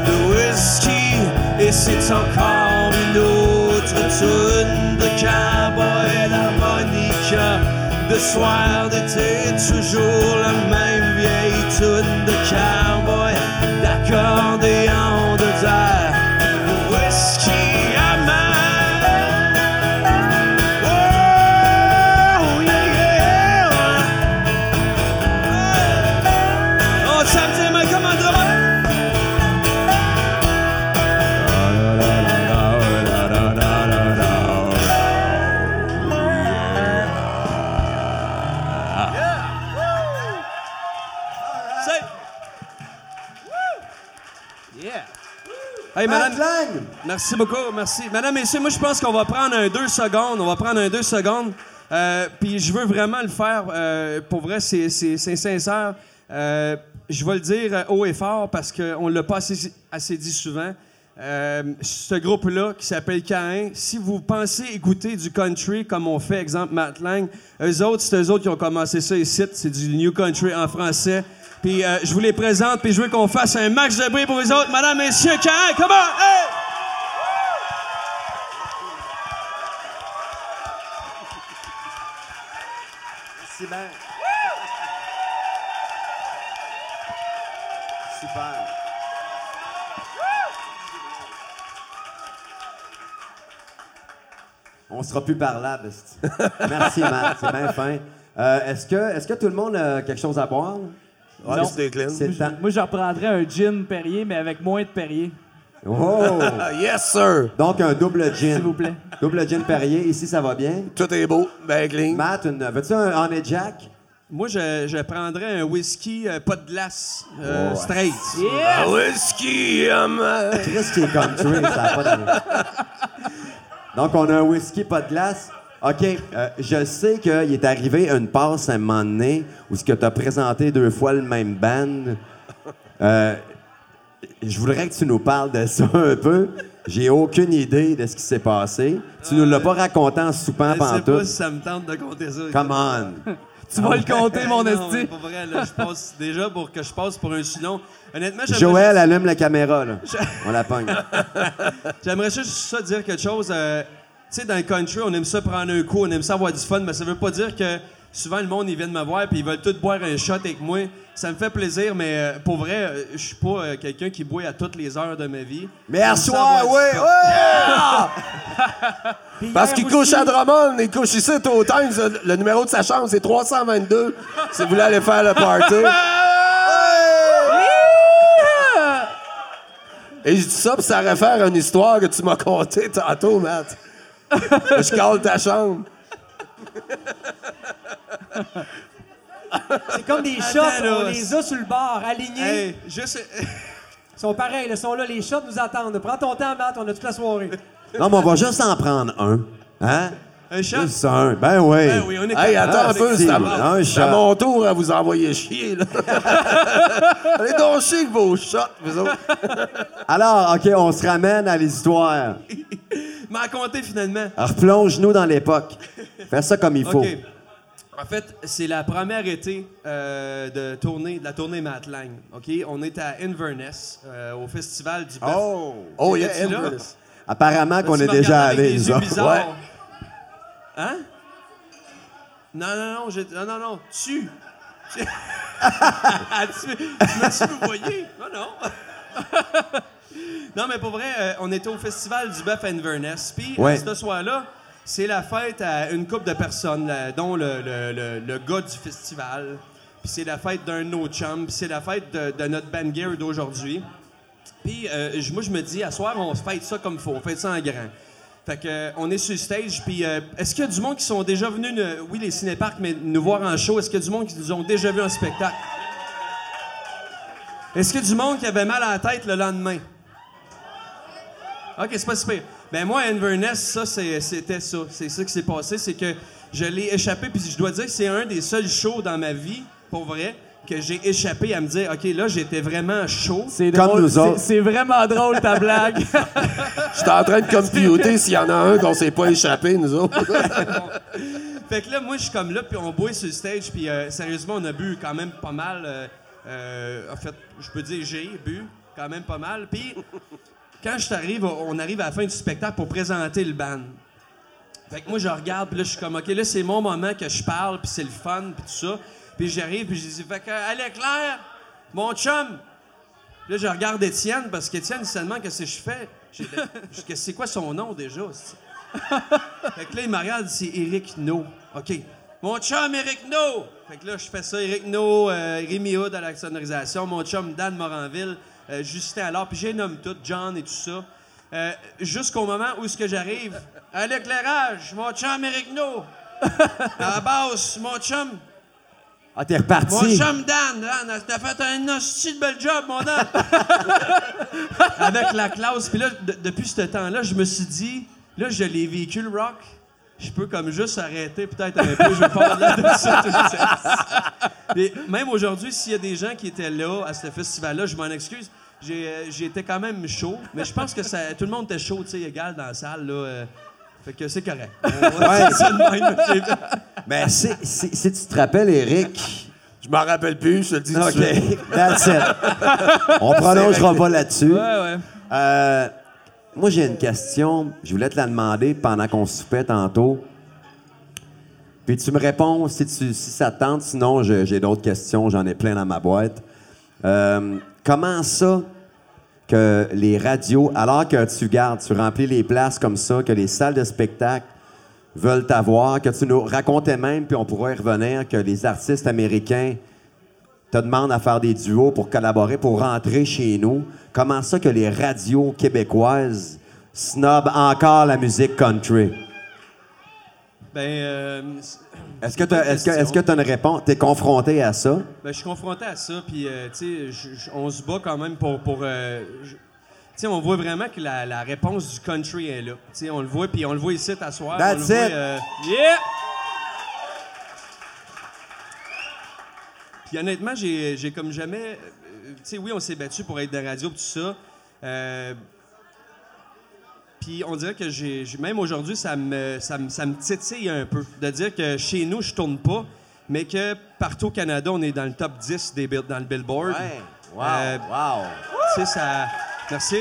de whisky. Et c'est encore tune de cowboy d'harmonica. De soir d'été, toujours la même vieille tune de cowboy, d'accordéon Merci beaucoup, merci. Madame, messieurs, moi, je pense qu'on va prendre un deux secondes. On va prendre un deux secondes. Euh, Puis je veux vraiment le faire. euh, pour vrai, c'est sincère. Euh, je vais le dire haut et fort parce qu'on ne l'a pas assez, dit souvent. Ce groupe-là, qui s'appelle Cain, si vous pensez écouter du country comme on fait, exemple Matt Lang, eux autres, c'est eux autres qui ont commencé ça ici. C'est du New Country en français. Puis je vous les présente, puis je veux qu'on fasse un max de bruit pour les autres. Madame, messieurs, Cain, come on! Hey! Merci bien. Super. On sera plus parlable. Merci, Matt. C'est bien fin. Euh, est-ce, que, est-ce que tout le monde a quelque chose à boire? là? Ouais, Non. c'était clean. C'est le temps. Moi, je reprendrais un gin Perrier, mais avec moins de Perrier, Oh! Yes, sir! Donc, un double gin. s'il vous plaît. Double gin Perrier. Ici, ça va bien? Tout est beau, ben clean. Matt, une- veux-tu un Honey Jack? Moi, je, je prendrais un whisky, euh, pas de glace, euh, Oh, straight. Ah, whisky, um, Chris qui est country, ça a pas d'allure. Donc, on a un whisky, pas de glace. OK, euh, je sais qu'il est arrivé une passe à un moment donné où ce que tu as présenté deux fois le même band. Euh, je voudrais que tu nous parles de ça un peu. J'ai aucune idée de ce qui s'est passé. Tu nous l'as pas raconté en soupant Je sais pas pantoute. si ça me tente de compter ça. Come on. Tu vas le compter, mon Non, esti. Pour vrai, là, je passe déjà pour que je passe pour un silon. Honnêtement, Joël, allume la caméra, là. On la pogne. J'aimerais juste ça dire quelque chose. euh, tu sais, dans le country, on aime ça prendre un coup, on aime ça avoir du fun, mais ça veut pas dire que souvent le monde, ils viennent me voir puis ils veulent tous boire un shot avec moi. Ça me fait plaisir, mais euh, pour vrai, euh, je suis pas euh, quelqu'un qui boit à toutes les heures de ma vie. Mais à soir, oui, oui! Parce qu'il couche à Drummond, il couche ici au Times. Le, le numéro de sa chambre, c'est 322. si vous voulez aller faire le party. Et je dis ça, puis ça réfère à une histoire que tu m'as contée tantôt, Matt. je cale ta chambre. C'est comme des shots, Attends, on les a sur le bord, alignés. Hey, juste. Ils sont pareils, ils sont là, les shots nous attendent. Prends ton temps, Matt, on a toute la soirée. Non, mais on va juste en prendre un. Hein? un shot? Juste un. Ben oui. Ben oui, on est Hey, attends un peu, c'est à, mon tour à vous envoyer chier, là. Allez donc chier avec vos shots, vous autres. Alors, OK, on se ramène à l'histoire. M'en compter finalement. Alors, replonge-nous dans l'époque. Fais ça comme il faut. En fait, c'est la première été euh, de, tournée, de la tournée Matt Lang. OK? On est à Inverness, euh, au festival du Bœuf. Oh! Oh, yeah, T'étais-tu là? Inverness. Apparemment qu'on est déjà allé, nous. Ouais. Hein? Non, non, non, j'ai- non, non, non, tu. tu, tu, tu m'as-tu vous voyez? Non, non. non, mais pour vrai, euh, on était au festival du bœuf à Inverness. Puis, Ouais. ce soir-là, c'est la fête à une couple de personnes, là, dont le, le- gars du festival. Puis c'est la fête d'un nos chums. Puis c'est la fête de, notre band gear d'aujourd'hui. Puis euh, moi, je me dis, à soir, on se fête ça comme faut. On fête ça en grand. Fait que, euh, on est sur le stage. Puis euh, est-ce qu'il y a du monde qui sont déjà venus, oui, les cinéparcs, mais nous voir en show? Est-ce qu'il y a du monde qui nous ont déjà vu en spectacle? Est-ce qu'il y a du monde qui avait mal à la tête le lendemain? OK, c'est pas super. Ben moi, à Inverness, ça, c'est- c'était ça. C'est ça qui s'est passé. C'est que je l'ai échappé. Puis je dois dire que c'est un des seuls shows dans ma vie, pour vrai, que j'ai échappé à me dire, OK, là, j'étais vraiment chaud. C'est Comme drôle. nous c'est- autres. C'est vraiment drôle, ta blague. J'étais en train de computer s'il y en a un qu'on s'est pas échappé, nous autres. Fait que là, moi, je suis comme là, puis on boit sur le stage, puis euh, sérieusement, on a bu quand même pas mal. euh, euh, en fait, je peux dire j'ai bu quand même pas mal. Puis quand je t'arrive, on arrive à la fin du spectacle pour présenter le band. Fait que moi, je regarde, puis là, je suis comme, OK, là, c'est mon moment que je parle, puis c'est le fun, puis tout ça. Puis j'arrive, puis je dis, fait que, allez, Claire, mon chum. Là, je regarde Étienne, parce qu'Étienne, seulement, qu'est-ce que je fais? Je- C'est quoi son nom déjà? fait que là, il me regarde, c'est Eric No. OK. Mon chum, Eric No! Fait que là, je fais ça, Eric No, euh, Rémi Hood à la sonorisation, mon chum Dan Moranville, euh, Justin alors, puis j'ai nommé tout, John et tout ça. Euh, Jusqu'au moment où ce que j'arrive, à l'éclairage, mon chum, Eric No. À la basse, mon chum, Ah, t'es mon reparti. chum Dan, Dan, t'as fait un hostie de bel job, mon Dan. avec la classe. Puis là, de- depuis ce temps-là, je me suis dit, là, je l'ai vécu le rock. Je peux comme juste arrêter peut-être un peu. Je vais pas là de ça tout même aujourd'hui, s'il y a des gens qui étaient là à ce festival-là, je m'en excuse. J'ai euh, été quand même chaud, mais je pense que ça, tout le monde était chaud, tu sais, égal dans la salle. Là, euh, fait que c'est correct. Ouais. Mais si, si, si tu te rappelles, Eric. Je m'en rappelle plus, je te le dis. OK, that's it. On prolongera pas là-dessus. Ouais, ouais. Euh, moi, j'ai une question. Je voulais te la demander pendant qu'on soupait tantôt. Puis tu me réponds si, tu, si ça te tente. Sinon, j'ai d'autres questions. J'en ai plein dans ma boîte. Euh, comment ça que les radios, alors que tu gardes, tu remplis les places comme ça, que les salles de spectacle veulent t'avoir, que tu nous racontais même, puis on pourrait y revenir, que les artistes américains te demandent à faire des duos pour collaborer, pour rentrer chez nous. Comment ça que les radios québécoises snobent encore la musique country? Ben, euh, Est-ce que tu as une réponse? Tu es confronté à ça? Ben, je suis confronté à ça, puis euh, tu sais, on se bat quand même pour. pour euh, tu sais, on voit vraiment que la, la réponse du country est là. Tu sais, on le voit, puis on le voit ici à soir. That's on le voit, it. euh, yeah! Puis honnêtement, j'ai comme jamais. tu sais, oui, on s'est battu pour être de radio, tout ça. Puis on dirait que j'ai, même aujourd'hui, ça me, ça, me, ça me titille un peu de dire que chez nous, je tourne pas, mais que partout au Canada, on est dans le top 10 des, dans le Billboard. Wow! Euh, wow! Tu sais, ça. Merci.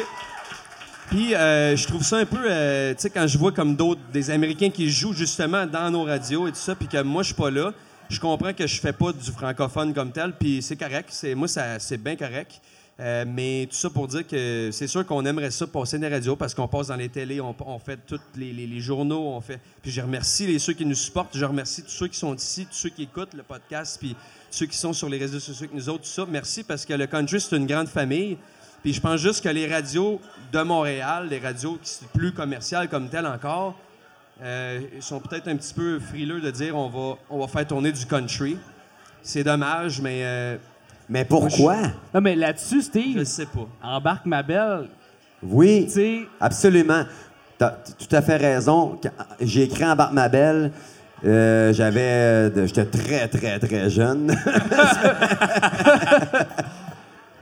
Puis euh, je trouve ça un peu, euh, tu sais, quand je vois comme d'autres, des Américains qui jouent justement dans nos radios et tout ça, puis que moi, je suis pas là, je comprends que je fais pas du francophone comme tel, puis c'est correct. C'est, moi, ça, c'est bien correct. Euh, mais tout ça pour dire que c'est sûr qu'on aimerait ça passer les radios parce qu'on passe dans les télés, on, fait tous les journaux, on fait. Puis je remercie les ceux qui nous supportent, je remercie tous ceux qui sont ici, tous ceux qui écoutent le podcast, puis ceux qui sont sur les réseaux sociaux avec nous autres, tout ça. Merci parce que le country c'est une grande famille. Puis je pense juste que les radios de Montréal, les radios qui sont plus commerciales comme telles encore, euh, sont peut-être un petit peu frileux de dire on va, on va faire tourner du country. C'est dommage, mais euh, Mais pourquoi? Non, mais là-dessus, je Steve, ne sais pas. embarque ma belle. Oui, Tu sais, absolument. Tu as tout à fait raison. J'ai écrit en Barbe Mabel. euh, j'avais. euh, J'étais très, très, très jeune.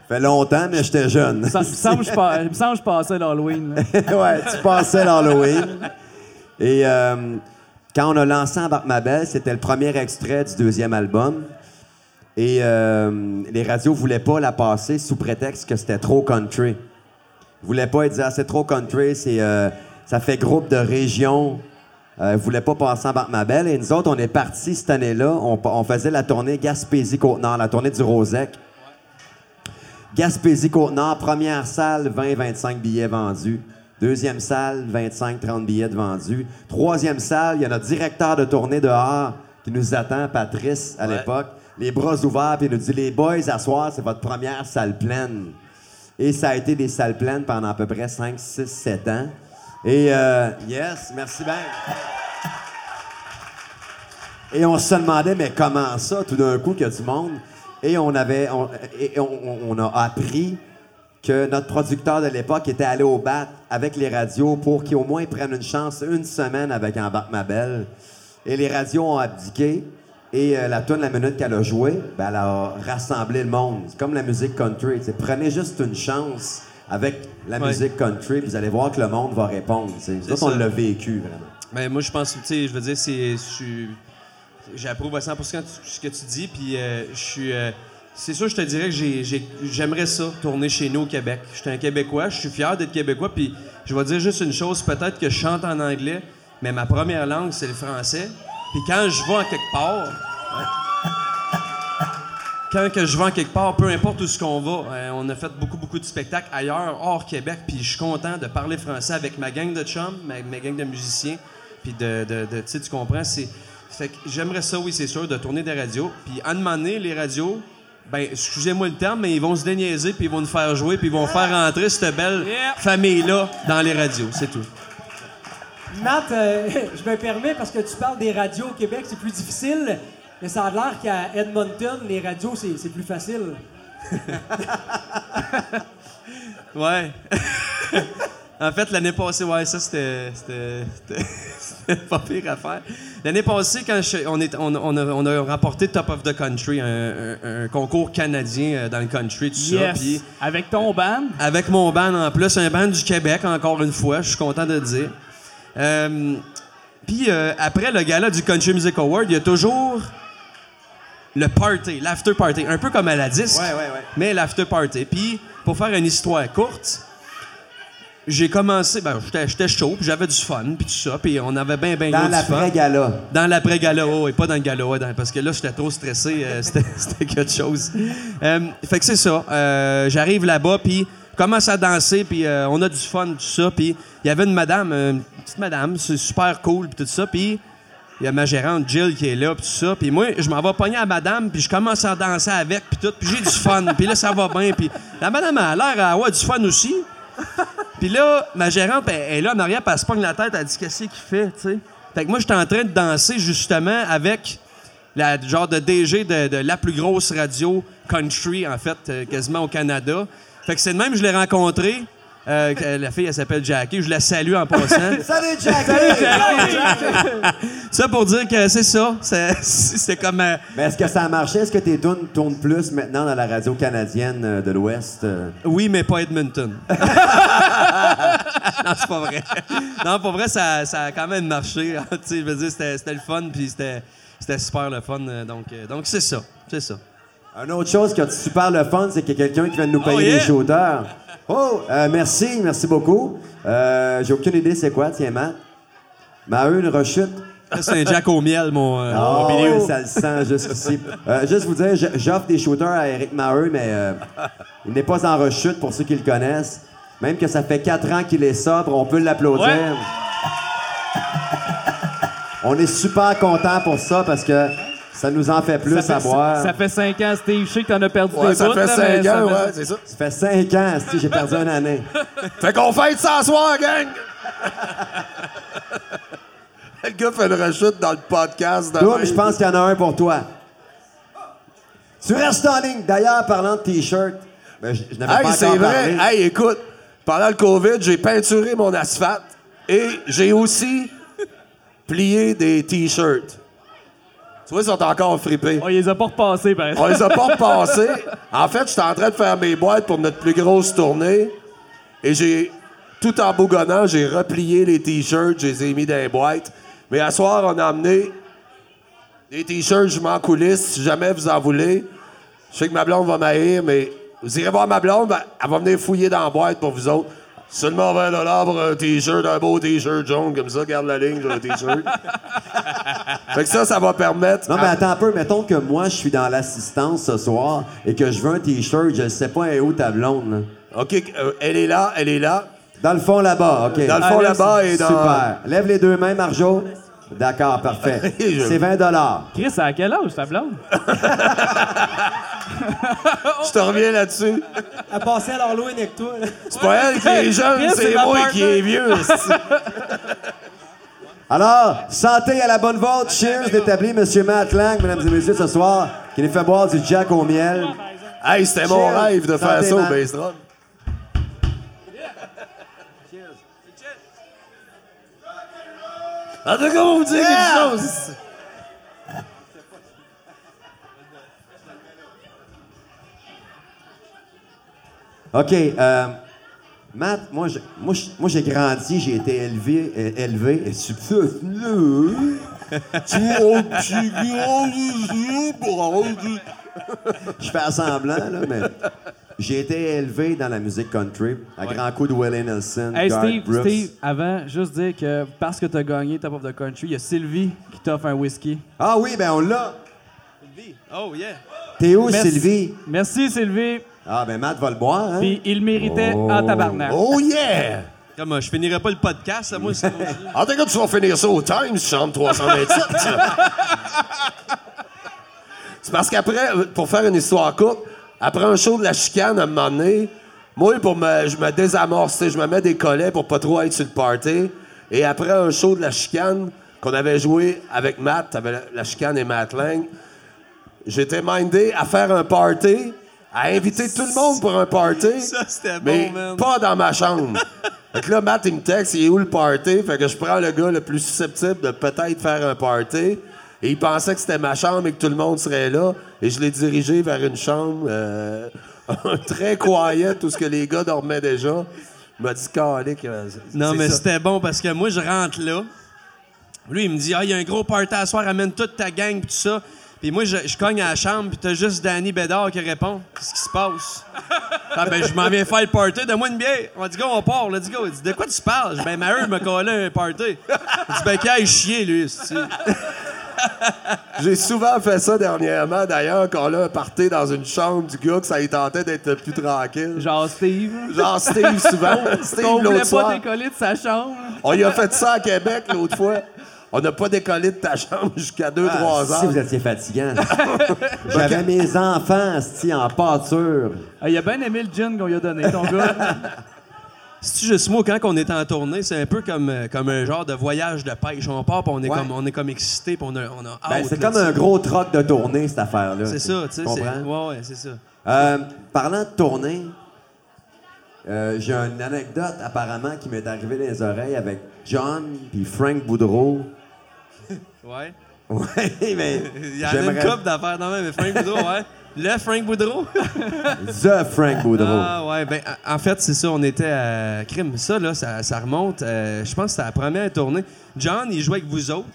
fait longtemps, mais j'étais jeune. ça me semble je il me semble que je passais l'Halloween. ouais, tu passais l'Halloween. Et euh, quand on a lancé Embarque ma belle, c'était le premier extrait du deuxième album. Et euh, les radios voulaient pas la passer sous prétexte que c'était trop country. Ils voulaient pas, ils disaient ah, c'est trop country, c'est euh, ça fait groupe de région. Euh, ils voulaient pas passer Embarque ma belle. Et nous autres, on est partis cette année-là. On, on faisait la tournée Gaspésie-Côte-Nord, la tournée du Rosec. Gaspésie-Côte-Nord, première salle, 20-25 billets vendus. Deuxième salle, 25-30 billets de vendus. Troisième salle, il y a notre directeur de tournée dehors qui nous attend, Patrice, à l'époque. Les bras ouverts, puis il nous dit Les boys, à c'est votre première salle pleine. Et ça a été des salles pleines pendant à peu près 5, 6, 7 ans. Et, euh, yes, merci bien. Et on se demandait, mais comment ça, tout d'un coup, qu'il y a du monde? Et on avait, on, et on, a appris que notre producteur de l'époque était allé au bat avec les radios pour qu'ils au moins prennent une chance une semaine avec Embarque ma. Et les radios ont abdiqué. Et euh, la tune la minute qu'elle a joué, ben, elle a rassemblé le monde. C'est comme la musique country. t'sais. Prenez juste une chance avec la Ouais. musique country, vous allez voir que le monde va répondre. Nous C'est autres, on ça. l'a vécu, vraiment. Mais moi, je pense, tu sais, je veux dire, c'est. J'approuve à 100 ce que tu dis, puis euh, je suis. euh, c'est sûr, je te dirais que j'ai- j'ai- j'aimerais ça, tourner chez nous au Québec. Je suis un Québécois, je suis fier d'être Québécois, puis je vais dire juste une chose, peut-être que je chante en anglais, mais ma première langue, c'est le français. Puis quand je vais en quelque part, quand que je vais en quelque part, peu importe où ce qu'on va, euh, on a fait beaucoup, beaucoup de spectacles ailleurs, hors Québec, puis je suis content de parler français avec ma gang de chums, ma, ma gang de musiciens, puis de, de, de- tu sais, tu comprends, c'est... Fait que j'aimerais ça, oui, c'est sûr, de tourner des radios. Puis à un moment donné, les radios, ben, excusez-moi le terme, mais ils vont se déniaiser, puis ils vont nous faire jouer, puis ils vont faire rentrer cette belle famille-là dans les radios, c'est tout. Matt, euh, je me permets parce que tu parles des radios au Québec, c'est plus difficile, mais ça a l'air qu'à Edmonton, les radios, c'est c'est plus facile. Ouais. en fait, l'année passée, ouais, ça, c'était. C'était c'était- c'était pas pire à faire. L'année passée, quand je- on, est, on, on a, on a remporté Top of the Country, un, un- un concours canadien euh, dans le country, tout ça. Yes. Puis Avec ton band? avec mon band en plus, un band du Québec, encore une fois, je suis content de le dire. Euh, Puis euh, après le gala du Country Music Award, il y a toujours le party, l'after party, un peu comme à la disque, Ouais, ouais, ouais. mais l'after party. Puis pour faire une histoire courte, j'ai commencé, ben j'étais- chaud, puis j'avais du fun, puis tout ça, puis on avait bien, bien Dans l'après-gala. Dans l'après-gala, oh, et pas dans le gala, ouais, dans- parce que là, j'étais trop stressé, euh, c'était quelque chose. Euh, fait que c'est ça. J'arrive là-bas, puis commence à danser, puis euh, on a du fun, tout ça, puis il y avait une madame, une petite madame, c'est super cool, puis tout ça, puis il y a ma gérante Jill qui est là, puis tout ça, puis moi, je m'en vais pogner à madame, puis je commence à danser avec, puis tout, puis j'ai du fun, puis là, ça va bien, puis la madame a l'air à du fun aussi. Puis là, ma gérante, elle, est là en arrière, elle se pogne la tête, elle dit Qu'est-ce qu'il fait, tu sais? Fait que moi, j'étais en train de danser justement avec la genre de DG de, de la plus grosse radio country, en fait, euh, quasiment au Canada. Fait que c'est de même, je l'ai rencontré. Euh, la fille, elle s'appelle Jackie. Je la salue en passant. Salut, Jackie! ça pour dire que c'est ça. C'est, c'est comme. euh, Mais est-ce que ça a marché? Est-ce que tes tunes tournent plus maintenant dans la radio canadienne euh, de l'Ouest? Oui, mais pas Edmonton. non, c'est pas vrai. Non, pour vrai, ça, ça a quand même marché. Je veux dire, c'était, c'était le fun, puis c'était, c'était super le fun. Donc, euh, donc c'est ça. C'est ça. Une autre chose qui a super le fun, c'est qu'il y a quelqu'un qui vient de nous payer Oh, yeah! les shooters. Oh, euh, merci, merci beaucoup. Euh, J'ai aucune idée c'est quoi, tiens, Matt. Maheu, une rechute. C'est un Jack au miel, mon, euh, Oh, mon vidéo. oui, ça le sent jusqu'ici. Euh, juste vous dire, je- j'offre des shooters à Eric Maheu, mais euh, il n'est pas en rechute pour ceux qui le connaissent. Même que ça fait quatre ans qu'il est sobre, on peut l'applaudir. Ouais. On est super content pour ça parce que ça nous en fait plus ça, à fait, boire. ça fait 5 ans, Steve. Je sais que t'en as perdu Ouais, des ça bouts, fait là, mais 5 ça ans, fait- ouais, c'est ça. Ça fait cinq ans, si j'ai perdu une année. Fait qu'on fête ça ce soir, gang! Le gars fait une rechute dans le podcast. de Toi, je pense qu'il y en a un pour toi. Tu restes en ligne. D'ailleurs, parlant de T-shirt, ben, je, je n'avais Hey, pas c'est vrai. parlé. Hey, écoute, pendant le COVID, j'ai peinturé mon asphalte et j'ai aussi plié des T-shirts. Tu vois, ils sont encore fripés. On les a pas repassés, par On les a pas repassés. En fait, j'étais en train de faire mes boîtes pour notre plus grosse tournée. Et j'ai, tout en bougonnant, j'ai replié les T-shirts, je les ai mis dans les boîtes. Mais à soir, on a amené des T-shirts, je m'en coulisse, si jamais vous en voulez. Je sais que ma blonde va m'haïr, mais vous irez voir ma blonde, ben, elle va venir fouiller dans la boîte pour vous autres. Seulement 20 pour un T-shirt, un beau T-shirt jaune, comme ça, garde la ligne sur le T-shirt. fait que ça, ça va permettre... Non, mais attends un peu. Mettons que moi, je suis dans l'assistance ce soir et que je veux un T-shirt. Je ne sais pas elle est où ta blonde. là. OK, euh, elle est là, elle est là. Dans le fond, là-bas. OK. Dans le fond, Ah, là-bas et dans... Super. Lève les deux mains, Marjo. D'accord, parfait. C'est 20 Chris, à quel âge, ta blonde? Je te reviens là-dessus? À passer à l'Halloween avec toi. C'est pas elle qui est jeune, c'est moi partner. qui est vieux. Alors, santé à la bonne vôtre. Cheers d'établi Monsieur Matt Lang, mesdames et messieurs, ce soir, qui nous fait boire du Jack au miel. hey, c'était mon rêve de faire ça au bass drum. En tout cas, on vous dire quelque chose. OK. euh, Matt, moi, je- moi, je- moi, j'ai grandi, j'ai été élevé, euh, élevé. et tu peux- Je fais semblant, là, mais j'ai été élevé dans la musique country, à grands coups de Willie Nelson, Hey, Garth Steve, Brooks. Steve, avant, juste dire que parce que t'as gagné Top of the Country, il y a Sylvie qui t'offre un whisky. Ah oui, ben on l'a. Oh, yeah. T'es où, Merci. Sylvie? Merci, Sylvie. Ah, ben Matt va le boire, hein? Puis il méritait en tabarnak. Oh yeah! Comme euh, je finirai pas le podcast, moi, c'est En tout cas, tu vas finir ça au Times, chambre 327. C'est parce qu'après, euh, pour faire une histoire courte, après un show de la chicane, à un moment donné, moi, pour me, je me désamorce, je me mets des collets pour pas trop être sur le party. Et après un show de la chicane qu'on avait joué avec Matt, t'avais la, la chicane et Matt Lang, j'étais mindé à faire un party à inviter tout le monde pour un party. Ça, c'était mais bon, man. pas dans ma chambre. fait que là, Matt, il me texte, il est où le party? Fait que je prends le gars le plus susceptible de peut-être faire un party. Et il pensait que c'était ma chambre et que tout le monde serait là. Et je l'ai dirigé vers une chambre euh, très quiet, où ce que les gars dormaient déjà. Il m'a dit, calique. euh, Non, mais ça. c'était bon parce que moi, je rentre là. Lui, il me dit Ah, il y a un gros party à soir, amène toute ta gang, pis tout ça. Puis moi, je, je cogne à la chambre, puis t'as juste Danny Bédard qui répond Qu'est-ce qui se passe? Ah, ben, je m'en viens faire le party, donne-moi une bière. On dit Go, on part, let's go. Il dit De quoi tu parles? Je dis, Ben, Maheu me collait un party. Il dit Ben, qu'il aille chier, lui. c'est-tu. J'ai souvent fait ça dernièrement, d'ailleurs, quand là, partait dans une chambre du gars que ça lui tentait d'être plus tranquille. Genre Steve. Genre Steve, souvent. Steve, l'autre pas décoller de sa chambre. On y a fait ça à Québec l'autre fois. On n'a pas décollé de ta chambre jusqu'à 2-3 Ah, heures. si vous étiez fatigant. J'avais mes enfants en pâture. Ah, il a bien aimé le gin qu'on lui a donné, ton gars. C'est juste moi, quand on est en tournée, c'est un peu comme, euh, comme un genre de voyage de pêche. On part, puis on est Ouais. comme, on est comme excité, puis on a, on a Ben, c'est comme un gros troc de tournée, cette affaire-là. C'est ça, tu sais. Ouais, ouais, c'est ça. Euh, parlant de tournée, euh, j'ai une anecdote apparemment qui m'est arrivée dans les oreilles avec John puis Frank Boudreau. Ouais. Oui, mais Il y en a une couple d'affaires même, mais Frank Boudreau, ouais. Le Frank Boudreau. The Frank Boudreau. Ah ouais, ben en fait, c'est ça, on était à Crime. Ça, là, ça, ça remonte, euh, je pense que c'était la première tournée. John, il jouait avec vous autres.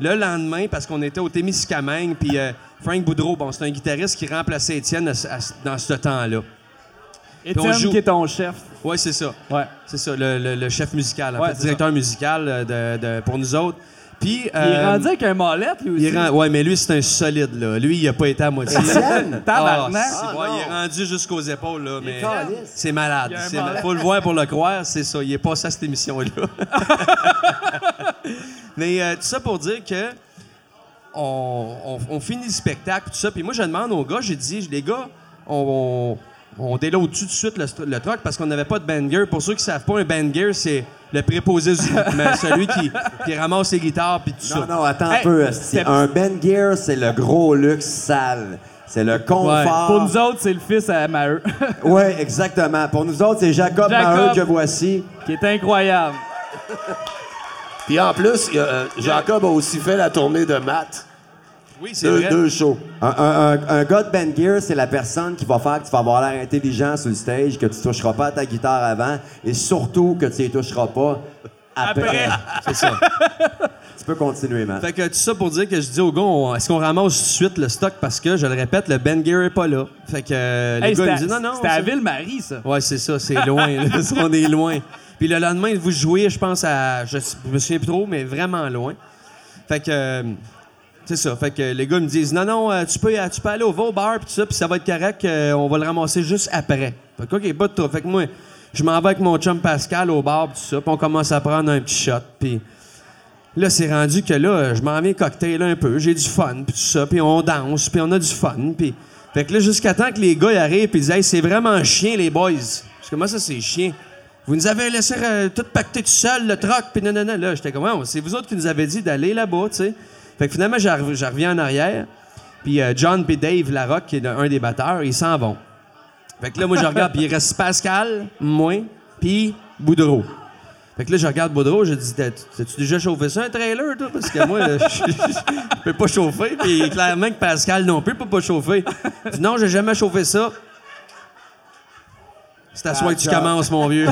Le lendemain, parce qu'on était au Témiscamingue, puis euh, Frank Boudreau, bon, c'est un guitariste qui remplaçait Étienne à à dans ce temps-là. Étienne, joue. qui est ton chef. Ouais, c'est ça. Ouais. C'est ça, le, le- le chef musical, en Ouais, fait, directeur musical euh, de, de- pour nous autres. Puis, Il est euh, rendu avec un molette, lui aussi. il rend- ouais, mais lui, c'est un solide, là. Lui, il a pas été à moitié. Étienne? Tabarnak. Ah, Ah, il est rendu jusqu'au épaules, là. Mais c'est malade. Il Faut le voir pour le croire, c'est ça. Il est passé à cette émission-là. mais euh, tout ça pour dire que on, on- on finit le spectacle, tout ça. Puis moi, je demande aux gars, j'ai dit, les gars, on, on, on déload tout de suite le, le truck? Parce qu'on n'avait pas de banger. Pour ceux qui savent pas, un banger, c'est le préposé du rythme, celui qui, qui ramasse les guitares puis tout ça. Non, non, attends Hey, un peu. Un Ben Gear, c'est le gros luxe sale. C'est le confort. Pour nous autres, c'est le fils à Maheu, Oui, exactement. Pour nous autres, c'est Jacob, Jacob. Maheu que voici. qui est incroyable. Puis en plus, a, euh, Jacob a aussi fait la tournée de Matt. Oui, c'est Deux, vrai. deux shows. Un, un- un- un gars de Ben Gear, c'est la personne qui va faire que tu vas avoir l'air intelligent sur le stage, que tu toucheras pas à ta guitare avant et surtout que tu y toucheras pas après. Après. C'est ça. Tu peux continuer, man. Fait que tout ça pour dire que je dis aux gars, est-ce qu'on ramasse tout de suite le stock? Parce que, je le répète, le Ben Gear est pas là. Fait que euh, les Hey, gars c'était ils disent non, non. c'était à Ville-Marie, ça. Ouais, c'est ça, c'est loin. là. on est loin. Puis le lendemain, vous jouez, je pense, à. Je, je me souviens plus trop, mais vraiment loin. Fait que. euh, c'est ça. Fait que les gars me disent non, non, euh, tu peux, euh, tu peux aller au Bar, puis tout ça, puis ça va être correct, euh, on va le ramasser juste après. Fait que, OK, pas de trouble. Fait que moi, je m'en vais avec mon chum Pascal au bar, puis tout ça, puis on commence à prendre un petit shot, puis. Là, c'est rendu que là, je m'en viens cocktail un peu, j'ai du fun, puis tout ça, puis on danse, puis on a du fun, puis... Fait que là, jusqu'à temps que les gars arrivent puis disent « Hey, c'est vraiment chien, les boys. » Parce que moi, ça, c'est chien. Vous nous avez laissé tout pacter tout seul, le troc, puis non, non, non. Là, j'étais comme, Ouais, c'est vous autres qui nous avez dit d'aller là-bas, tu sais. Fait que finalement, je reviens en arrière. Puis euh, John puis Dave Larocque, qui est un des batteurs, ils s'en vont. Fait que là, moi, je regarde, puis il reste Pascal, moi, puis Boudreau. Fait que là, je regarde Boudreau, je dis T'as- T'as-tu déjà chauffé ça, un trailer, toi? Parce que moi, je peux pas chauffer. Puis clairement que Pascal non plus peut pas chauffer. Je dis Non, j'ai jamais chauffé ça. C'est à soi que tu commences, mon vieux.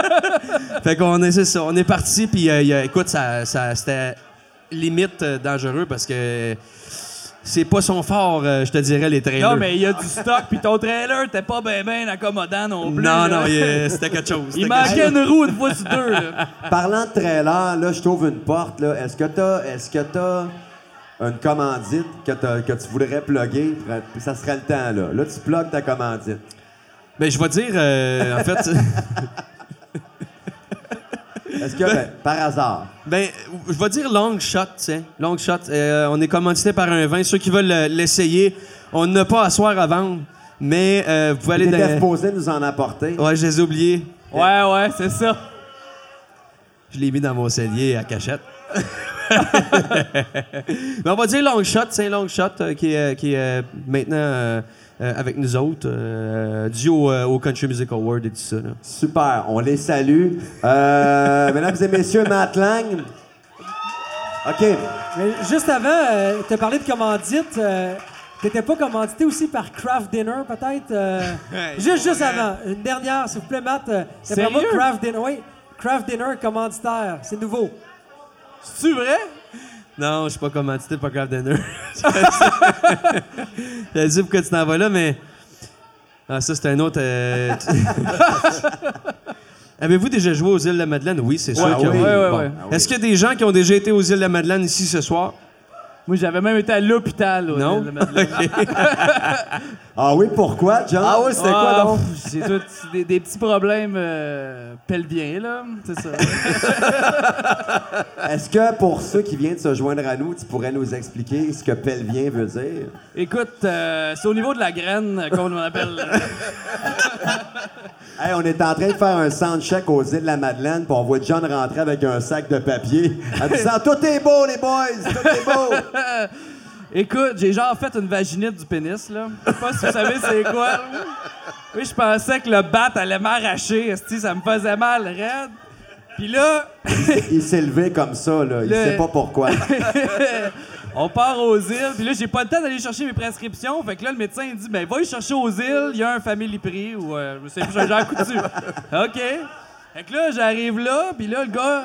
fait qu'on est, c'est ça. On est parti, puis euh, écoute, ça, ça- c'était limite euh, dangereux parce que c'est pas son fort, euh, je te dirais, les trailers. Non, mais il y a du stock, puis ton trailer, t'es pas bien ben accommodant non plus. Non, là. non, c'était quelque chose. Il manquait une roue une fois sur deux. Là. Parlant de trailer, là, je trouve une porte. Là. Est-ce que t'as, est-ce que t'as une commandite que, t'as- que tu voudrais plugger? Puis ça serait le temps, là. Là, tu plugues ta commandite. Ben, je vais dire, euh, en fait, Est-ce que, ben, par hasard, ben, je vais dire long shot, tiens. Long shot. Euh, on est commandité par un vin. Ceux qui veulent l'essayer, on n'a pas à soir à vendre, mais euh, vous pouvez aller dans. nous en apporter? Ouais, je les ai oubliés. Ouais, ouais, c'est ça. Je l'ai mis dans mon cellier à cachette. Mais on va dire long shot, c'est un long shot euh, qui est, qui est, maintenant euh, avec nous autres, euh, dû au, euh, au Country Music Award et tout ça. là. Super, on les salue. Euh, mesdames et messieurs, Matt Lang. OK. Mais juste avant, tu as parlé de commandite. euh, T'étais pas commandité aussi par Craft Dinner, peut-être? euh? juste, juste avant. Une dernière, s'il vous plaît, Matt. moi, Sérieux? Craft Dinner, oui. Craft Dinner commanditaire. C'est nouveau. C'est-tu vrai? Non, je suis pas commandité par Craft Dinner. J'ai dit pourquoi tu t'en vas là, mais. Ah, ça, c'est un autre. euh, Avez-vous déjà joué aux îles de la Madeleine? Oui, c'est sûr Ouais, que oui. oui. Ouais, ouais, Bon. ouais. Est-ce qu'il y a des gens qui ont déjà été aux îles de la Madeleine ici ce soir? Moi, j'avais même été à l'hôpital. Non? le. Ah oui, pourquoi, John? Ah oui, c'était Ah, quoi donc? pff, J'ai tout des, des petits problèmes euh, pelviens, là. C'est ça. Est-ce que pour ceux qui viennent de se joindre à nous, tu pourrais nous expliquer ce que pelvien veut dire? Écoute, euh, c'est au niveau de la graine, euh, comme on appelle. Hey, on est en train de faire un soundcheck aux îles de la Madeleine, puis on voit John rentrer avec un sac de papier en disant Tout est beau, les boys! Tout est beau! Écoute, j'ai genre fait une vaginite du pénis, là. Je sais pas si vous savez c'est quoi. Oui, je pensais que le bat allait m'arracher. Ça me faisait mal, raide. Puis là, Il s'est levé comme ça, là. Il Le- sait pas pourquoi. on part aux îles. Puis là, j'ai pas le temps d'aller chercher mes prescriptions. Fait que là, le médecin, il dit, ben, va y chercher aux îles. Il y a un Family Prix ou, euh, je sais plus, j'ai un coup dessus. OK. Fait que là, j'arrive là. Puis là, le gars,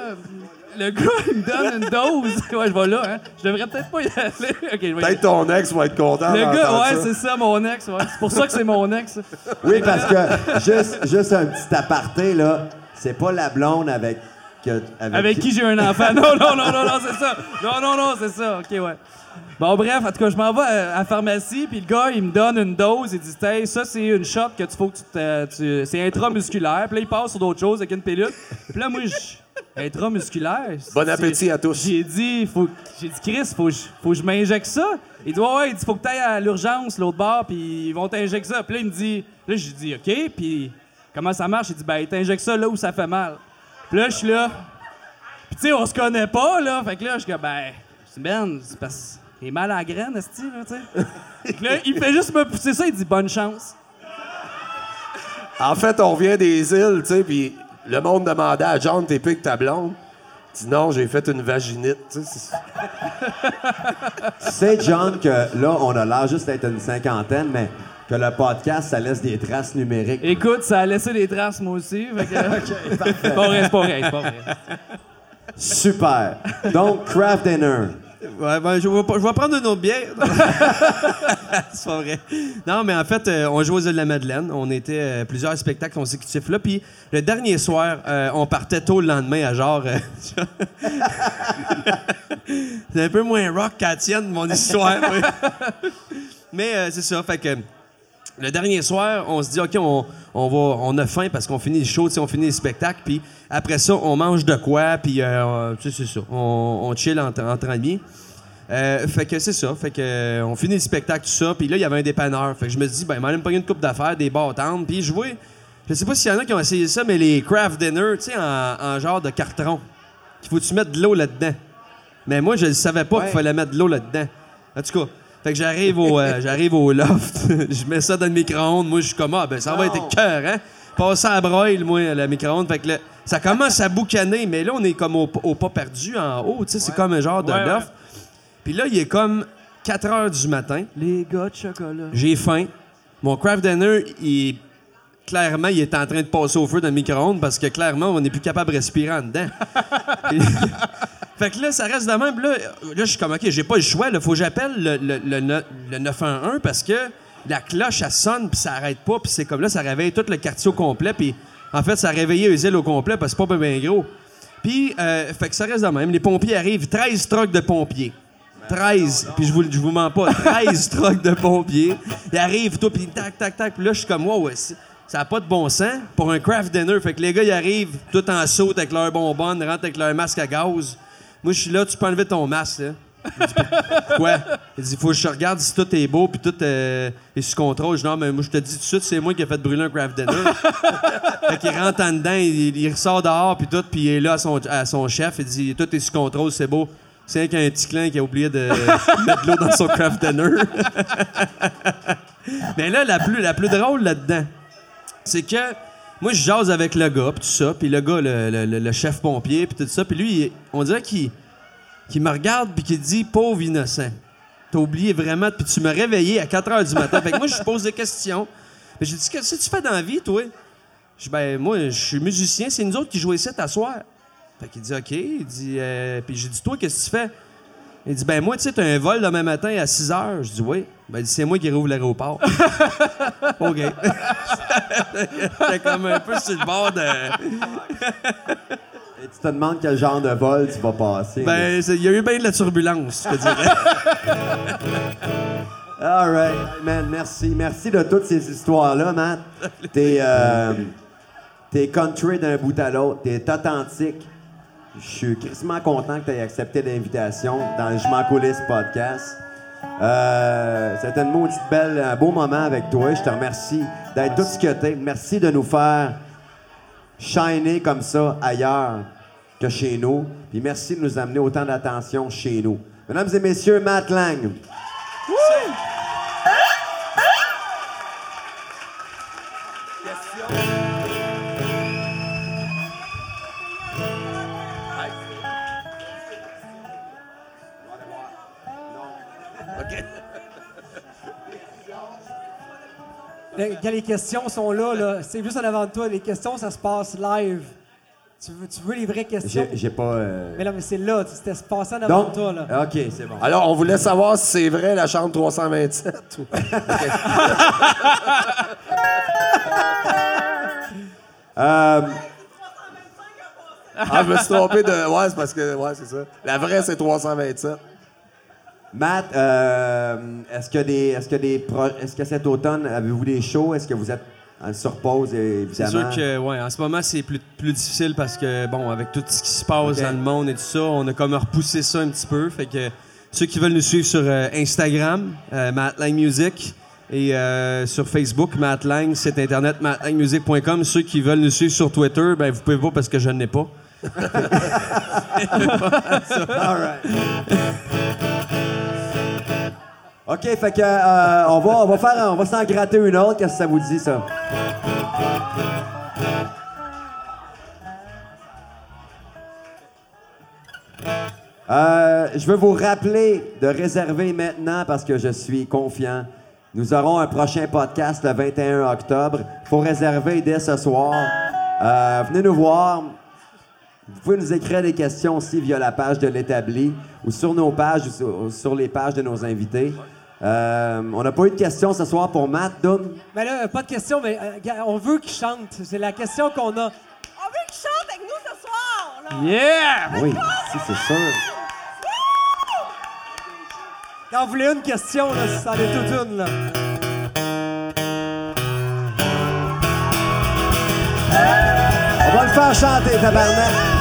le gars, il me donne une dose. Ouais, je vais là, hein. Je devrais peut-être pas y aller. OK, je vais y aller. Peut-être ton ex va être content Le gars, ouais, c'est ça, mon ex. Ouais. C'est pour ça que c'est mon ex. Oui, parce que, juste, juste un petit aparté, là, c'est pas la blonde avec. Avec qui j'ai un enfant. Non, non, non, non, non, c'est ça. Non, non, non, c'est ça. OK, ouais. Bon, bref, en tout cas, je m'en vais à à la pharmacie, puis le gars, il me donne une dose. Il dit, hey, ça, c'est une shot que tu faut que tu. tu- c'est intramusculaire. Puis là, il passe sur d'autres choses avec une pilule. Puis là, moi, je. Intramusculaire? Bon appétit à tous. J'ai dit, faut, j'ai dit, Chris, faut, que je- faut que je m'injecte ça. Il dit, ouais, ouais, il dit, faut que tu ailles à l'urgence, l'autre bord, puis ils vont t'injecter ça. Puis là, il me dit, là, j'ai dit, OK, puis comment ça marche? Il dit, ben, il t'injecte ça là où ça fait mal. Puis là, je suis là. Puis tu sais, on se connaît pas, là. Fait que là, je suis ben, c'est Ben, c'est parce qu'il est mal à la graine, esti, là, tu sais? Puis là, il fait juste me pousser ça, il dit, bonne chance. En fait, on revient des îles, tu sais, puis le monde demandait à John, t'es plus que ta blonde. Il dit non, j'ai fait une vaginite. tu sais, c'est- John, que là, on a l'air juste d'être une cinquantaine, mais que le podcast, ça laisse des traces numériques. Écoute, ça a laissé des traces, moi aussi. Fait que, pas vrai, c'est pas vrai, c'est pas vrai. Super. Donc, Craft Dinner. Ouais, ben, je, vais, prendre une autre bière. c'est pas vrai. Non, mais en fait, euh, on jouait aux îles de la Madeleine. On était euh, plusieurs spectacles consécutifs là. Puis le dernier soir, euh, on partait tôt le lendemain à genre. euh, c'est un peu moins rock qu'à tienne, mon histoire. mais euh, c'est ça. Fait que. Le dernier soir, on se dit, OK, on, on, va, on a faim parce qu'on finit le show, on finit les spectacles, puis après ça, on mange de quoi, puis euh, c'est ça. On, on chill entre, entre amis. Euh, fait que c'est ça. Fait que euh, on finit le spectacle, tout ça, puis là, il y avait un dépanneur. Fait que je me dis, ben, m'en pas une coupe d'affaires, des bâtantes, puis je jouais. Je sais pas s'il y en a qui ont essayé ça, mais les craft dinner, tu sais, en, en genre de carton. Qu'il faut que tu mettes de l'eau là-dedans? Mais moi, je ne savais pas qu'il fallait mettre de l'eau là-dedans. En tout cas, fait que j'arrive au, euh, j'arrive au loft, je mets ça dans le micro-ondes. Moi, je suis comme, ah, ben ça va être cœur, hein? Passe ça à broil, moi, le micro-ondes. Fait que là, ça commence à boucaner, mais là, on est comme au, au pas perdu en haut, tu sais, c'est comme un genre de Ouais, ouais. loft. Puis là, il est comme 4 heures du matin. Les gars de chocolat. J'ai faim. Mon craft dinner, il clairement, il est en train de passer au feu dans le micro-ondes parce que clairement, on n'est plus capable de respirer en dedans. Fait que là, ça reste de même. Là, là je suis comme, OK, j'ai pas le choix. Il faut que j'appelle le, le, le, no- le 911 parce que la cloche, elle sonne puis ça arrête pas. Puis c'est comme là, ça réveille tout le quartier au complet. Puis en fait, ça a réveillé les îles au complet parce que c'est pas bien gros. Puis, euh, fait que ça reste de même. Les pompiers arrivent, 13 trucks de pompiers. 13, puis je vous, je vous mens pas, 13 trucks de pompiers. Ils arrivent, tout, puis tac, tac, tac. Puis là, je suis comme, wow, ça n'a pas de bon sens pour un craft dinner. Fait que les gars, ils arrivent tout en saut avec leur bonbonne, rentrent avec leur masque à gaz. Moi, je suis là, tu peux enlever ton masque, là. Il dit, Pourquoi? Il dit, faut que je regarde si tout est beau, puis tout euh, est sous contrôle. Je dis, non, mais moi, je te dis tout de suite, c'est moi qui ai fait brûler un craft dinner. fait qu'il rentre en dedans, il, il ressort dehors, puis tout, puis il est là à son, à son chef. Il dit, tout est sous contrôle, c'est beau. C'est un petit clin qui a oublié de mettre l'eau dans son craft dinner. Mais là, la plus, la plus drôle là-dedans, c'est que moi, je jase avec le gars, puis tout ça, puis le gars, le, le- chef pompier, puis tout ça, puis lui, on dirait qu'il me regarde, puis qu'il dit « Pauvre innocent, t'as oublié vraiment, puis tu m'as réveillé à 4 h du matin. » Fait que moi, je pose des questions. Puis j'ai dit « Qu'est-ce que tu fais dans la vie, toi? » Je dis « Ben, moi, je suis musicien, c'est nous autres qui jouons ici à soir. » Fait qu'il dit « OK. » Il dit euh, Puis j'ai dit « Toi, qu'est-ce que tu fais? » Il dit Ben moi, tu sais, t'as un vol demain matin à 6 heures. Je dis Oui. Ben, il dit C'est moi qui rouvre l'aéroport. OK. J'étais comme un peu sur le bord de. Et tu te demandes quel genre de vol tu vas passer. Ben, il y a eu bien de la turbulence, je te dirais. All right, man, merci. Merci de toutes ces histoires-là, Matt. T'es, euh, t'es country d'un bout à l'autre. T'es authentique. Je suis crissement content que tu aies accepté l'invitation dans le Je m'en coulisse podcast. Euh, c'était une maudite belle, un beau moment avec toi. Je te remercie d'être tout ce que t'es. Merci de nous faire shiner comme ça ailleurs que chez nous. Puis merci de nous amener autant d'attention chez nous. Mesdames et messieurs, Matt Lang. Les, quand les questions sont là, là c'est juste en avant de toi. Les questions, ça se passe live. Tu veux, tu veux les vraies questions? J'ai, pas. euh, Mais là, mais c'est là. C'était se passé en avant de toi, là. OK, c'est bon. Alors, on voulait savoir si c'est vrai la chambre 327 ou... Euh, Ah, je me suis trompé de... Ouais, c'est parce que... Ouais, c'est ça. La vraie, c'est 327. Matt, euh, est-ce que des, est-ce que des, est-ce que cet automne avez-vous des shows? Est-ce que vous êtes en sur pause C'est évidemment? sûr que, ouais, en ce moment, c'est plus, plus difficile parce que, bon, avec tout ce qui se passe dans le monde et tout ça, on a comme repoussé ça un petit peu. Fait que ceux qui veulent nous suivre sur euh, Instagram, euh, Matt Lang Music, et euh, sur Facebook, Matt Lang, site internet mattlangmusic.com. Ceux qui veulent nous suivre sur Twitter, ben, vous pouvez pas parce que je n'ai pas. All right. OK, fait euh, on va on va faire on va s'en gratter une autre, qu'est-ce que ça vous dit ça? Euh, je veux vous rappeler de réserver maintenant parce que je suis confiant. Nous aurons un prochain podcast le 21 octobre. Il faut réserver dès ce soir. Euh, venez nous voir. Vous pouvez nous écrire des questions aussi via la page de l'établi ou sur nos pages ou sur les pages de nos invités. Euh, on n'a pas eu de questions ce soir pour Matt, Doom. Mais là, pas de question, mais euh, on veut qu'il chante. C'est la question qu'on a. On veut qu'il chante avec nous ce soir, là. Yeah! Oui, si, c'est sûr. Quand vous voulez une question, là, c'en est toute une, là. On va le faire chanter, tabarnak.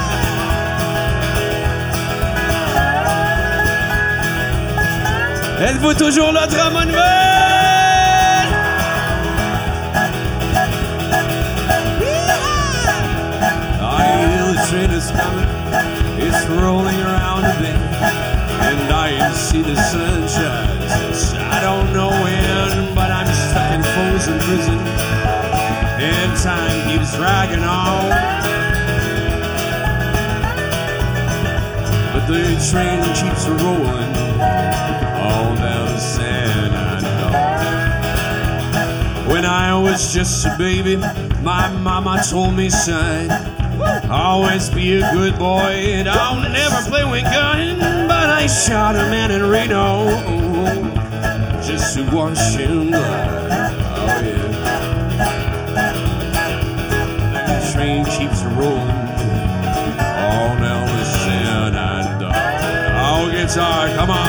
Êtes-vous toujours là, Drummondville? Train is coming, it's rolling around a bend, and I see the sunshine. I don't know when, but I'm stuck in Folsom Prison, and time keeps dragging on. But the train keeps rolling all down to San Antonio. When I was just a baby, my mama told me, son, always be a good boy and don't never play with gun. But I shot a man in Reno just to wash him blind. Oh yeah. The train keeps rolling all down the San Antonio. Oh, guitar, come on.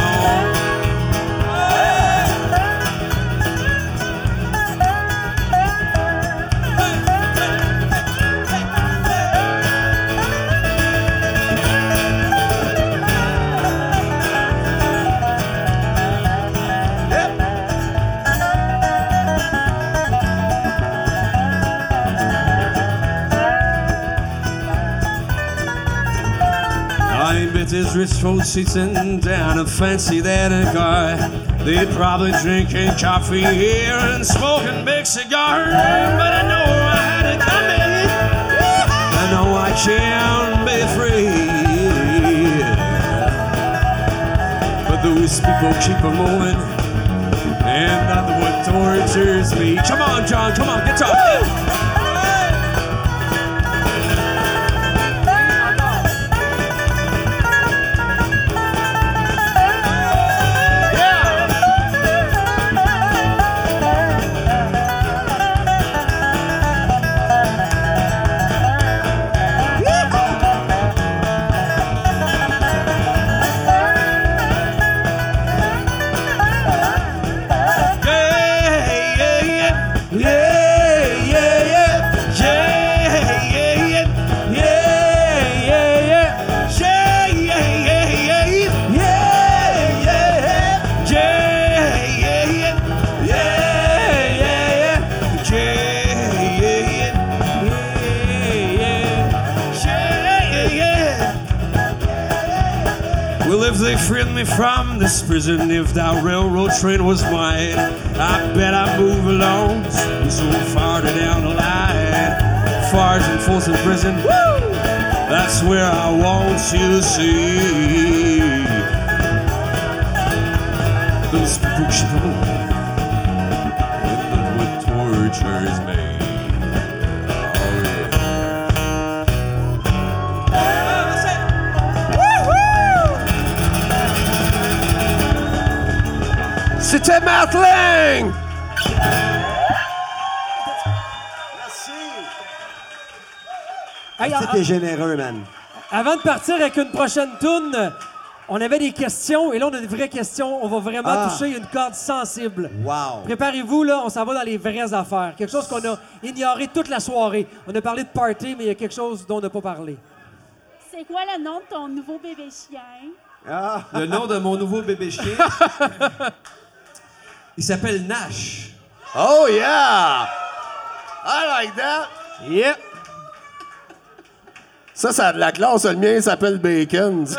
His rich folks sitting down and fancy that a guy. They're probably drinking coffee here and smoking big cigars. But I know I had it coming. I know I can be free. But those people keep a moving. And that's what tortures me. Come on, John, come on, get up. Well, if they freed me from this prison, if that railroad train was mine, I bet I'd move along so far down the line. Far and Folsom Prison, woo! that's where I want you to see. Those people keep on and that's what tortures C'était Matt Lang! Hey, Si a- t'es généreux, man. avant de partir avec une prochaine toune, on avait des questions et là on a des vraies questions. On va vraiment Ah. toucher une corde sensible. Wow. Préparez-vous, là, on s'en va dans les vraies affaires. Quelque chose qu'on a ignoré toute la soirée. On a parlé de party, mais il y a quelque chose dont on n'a pas parlé. C'est quoi le nom de ton nouveau bébé chien? Ah, Le nom de mon nouveau bébé chien? Il s'appelle Nash. Oh yeah! I like that! Yeah. Ça, ça a de la classe. Le mien il s'appelle Bacon.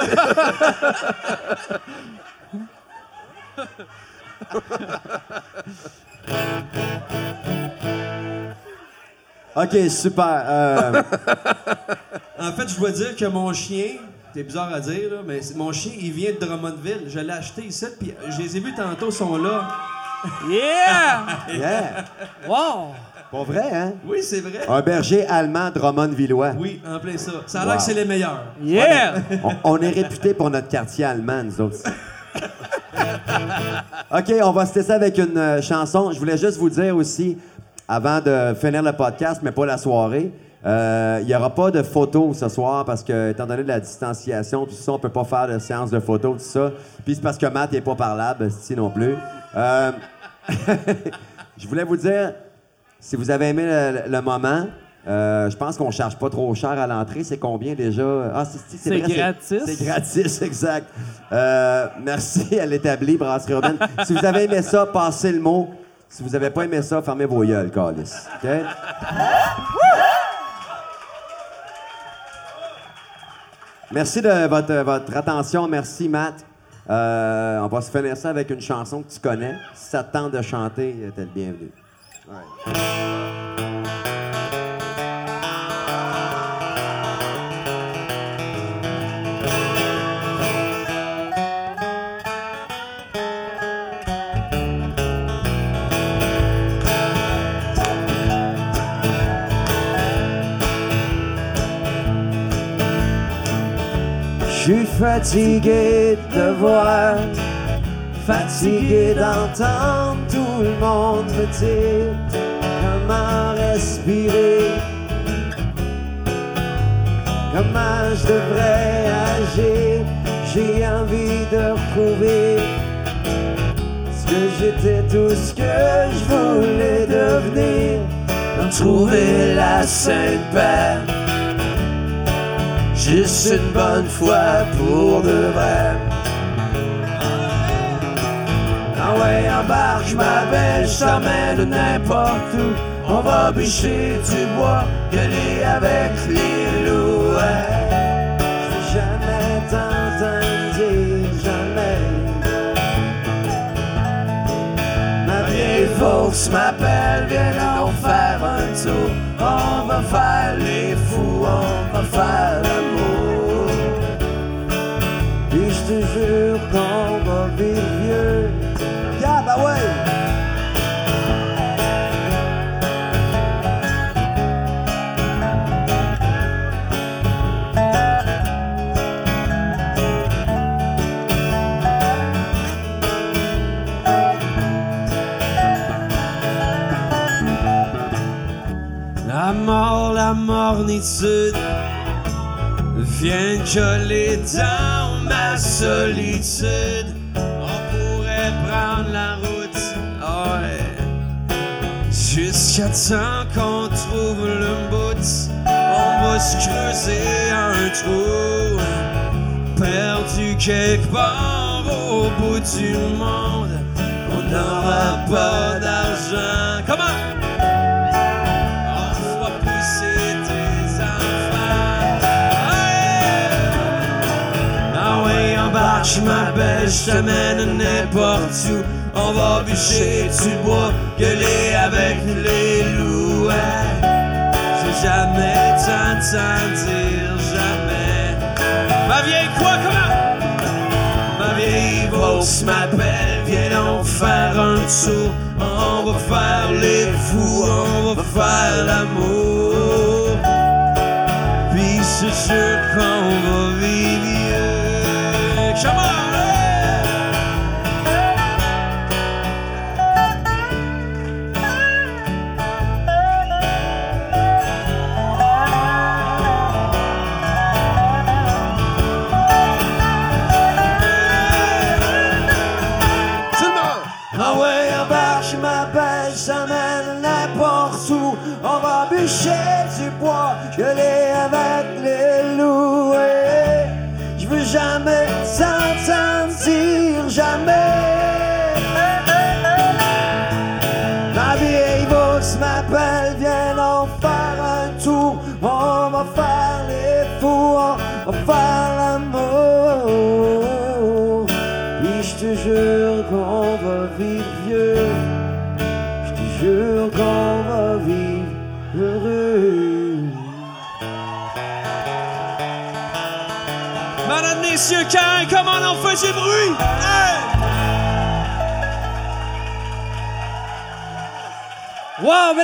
OK, super. Euh, En fait, je dois dire que mon chien, c'est bizarre à dire, là, mais mon chien, il vient de Drummondville. Je l'ai acheté ici, puis je les ai vus tantôt, ils sont là. Yeah! yeah. Wow! Pas vrai, hein? Oui, c'est vrai. Un berger allemand Drummond-Villois. Oui, en plein ça. Ça a l'air Wow. que c'est les meilleurs. Yeah! On, on est réputé pour notre quartier allemand, nous autres. OK, on va se tester avec une euh, chanson. Je voulais juste vous dire aussi, avant de finir le podcast, mais pas la soirée, euh, il n'y aura pas de photos ce soir parce que, étant donné la distanciation, tout ça, on peut pas faire de séance de photos, tout ça. Puis c'est parce que Matt n'est pas parlable, si non plus. Euh, je voulais vous dire, si vous avez aimé le, le moment, euh, je pense qu'on charge pas trop cher à l'entrée. C'est combien déjà? Ah, c'est, gratis. C'est gratis, exact. Euh, merci à l'établi Brasserie Urbaine. si vous avez aimé ça, passez le mot. Si vous n'avez pas aimé ça, fermez vos gueules, Calis. OK? Merci de votre, attention. Merci, Matt. Euh, on va se finir ça avec une chanson que tu connais. Si ça te tente de chanter, t'es le bienvenu. Fatigué de voir, fatigué d'entendre tout le monde me dire comment respirer, comment je devrais agir. J'ai envie de retrouver ce que j'étais, tout ce que je voulais devenir, trouver la sainte paix. Juste une bonne fois pour de vrai. Ah ouais, embarque, je m'appelle, je t'emmène n'importe où. On va bûcher du bois, gueuler avec les loups. Vox m'appelle, viens donc faire un tour. On va faire les fous, on va faire l'amour. Puis je te jure qu'on va vivre mornitude vient coller dans ma solitude. On pourrait prendre la route, ouais. Jusqu'à temps qu'on trouve le bout, on va se creuser un trou. Perdu quelque part au bout du monde, on n'aura pas embarque, je m'appelle, je t'amène n'importe où. On va bûcher du bois, gueuler avec les loups. J'ai jamais dire jamais. Ma vieille quoi, comment? Ma vieille Vaux m'appelle, viens donc faire un tour. On va faire les fous, on va faire l'amour. Puis c'est sûr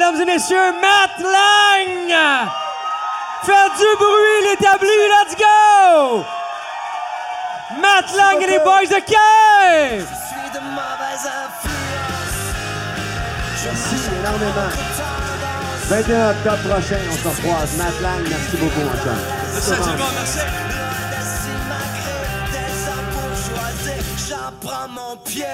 mesdames et messieurs, Matt Lang! Faites du bruit, l'établi, let's go! Matt Lang et les boys de Cave! Je suis de mauvaise influence. Merci énormément. 21 octobre prochain, on se recroise. Matt Lang, merci beaucoup, mon chum. Merci, merci. J'en prends mon pied.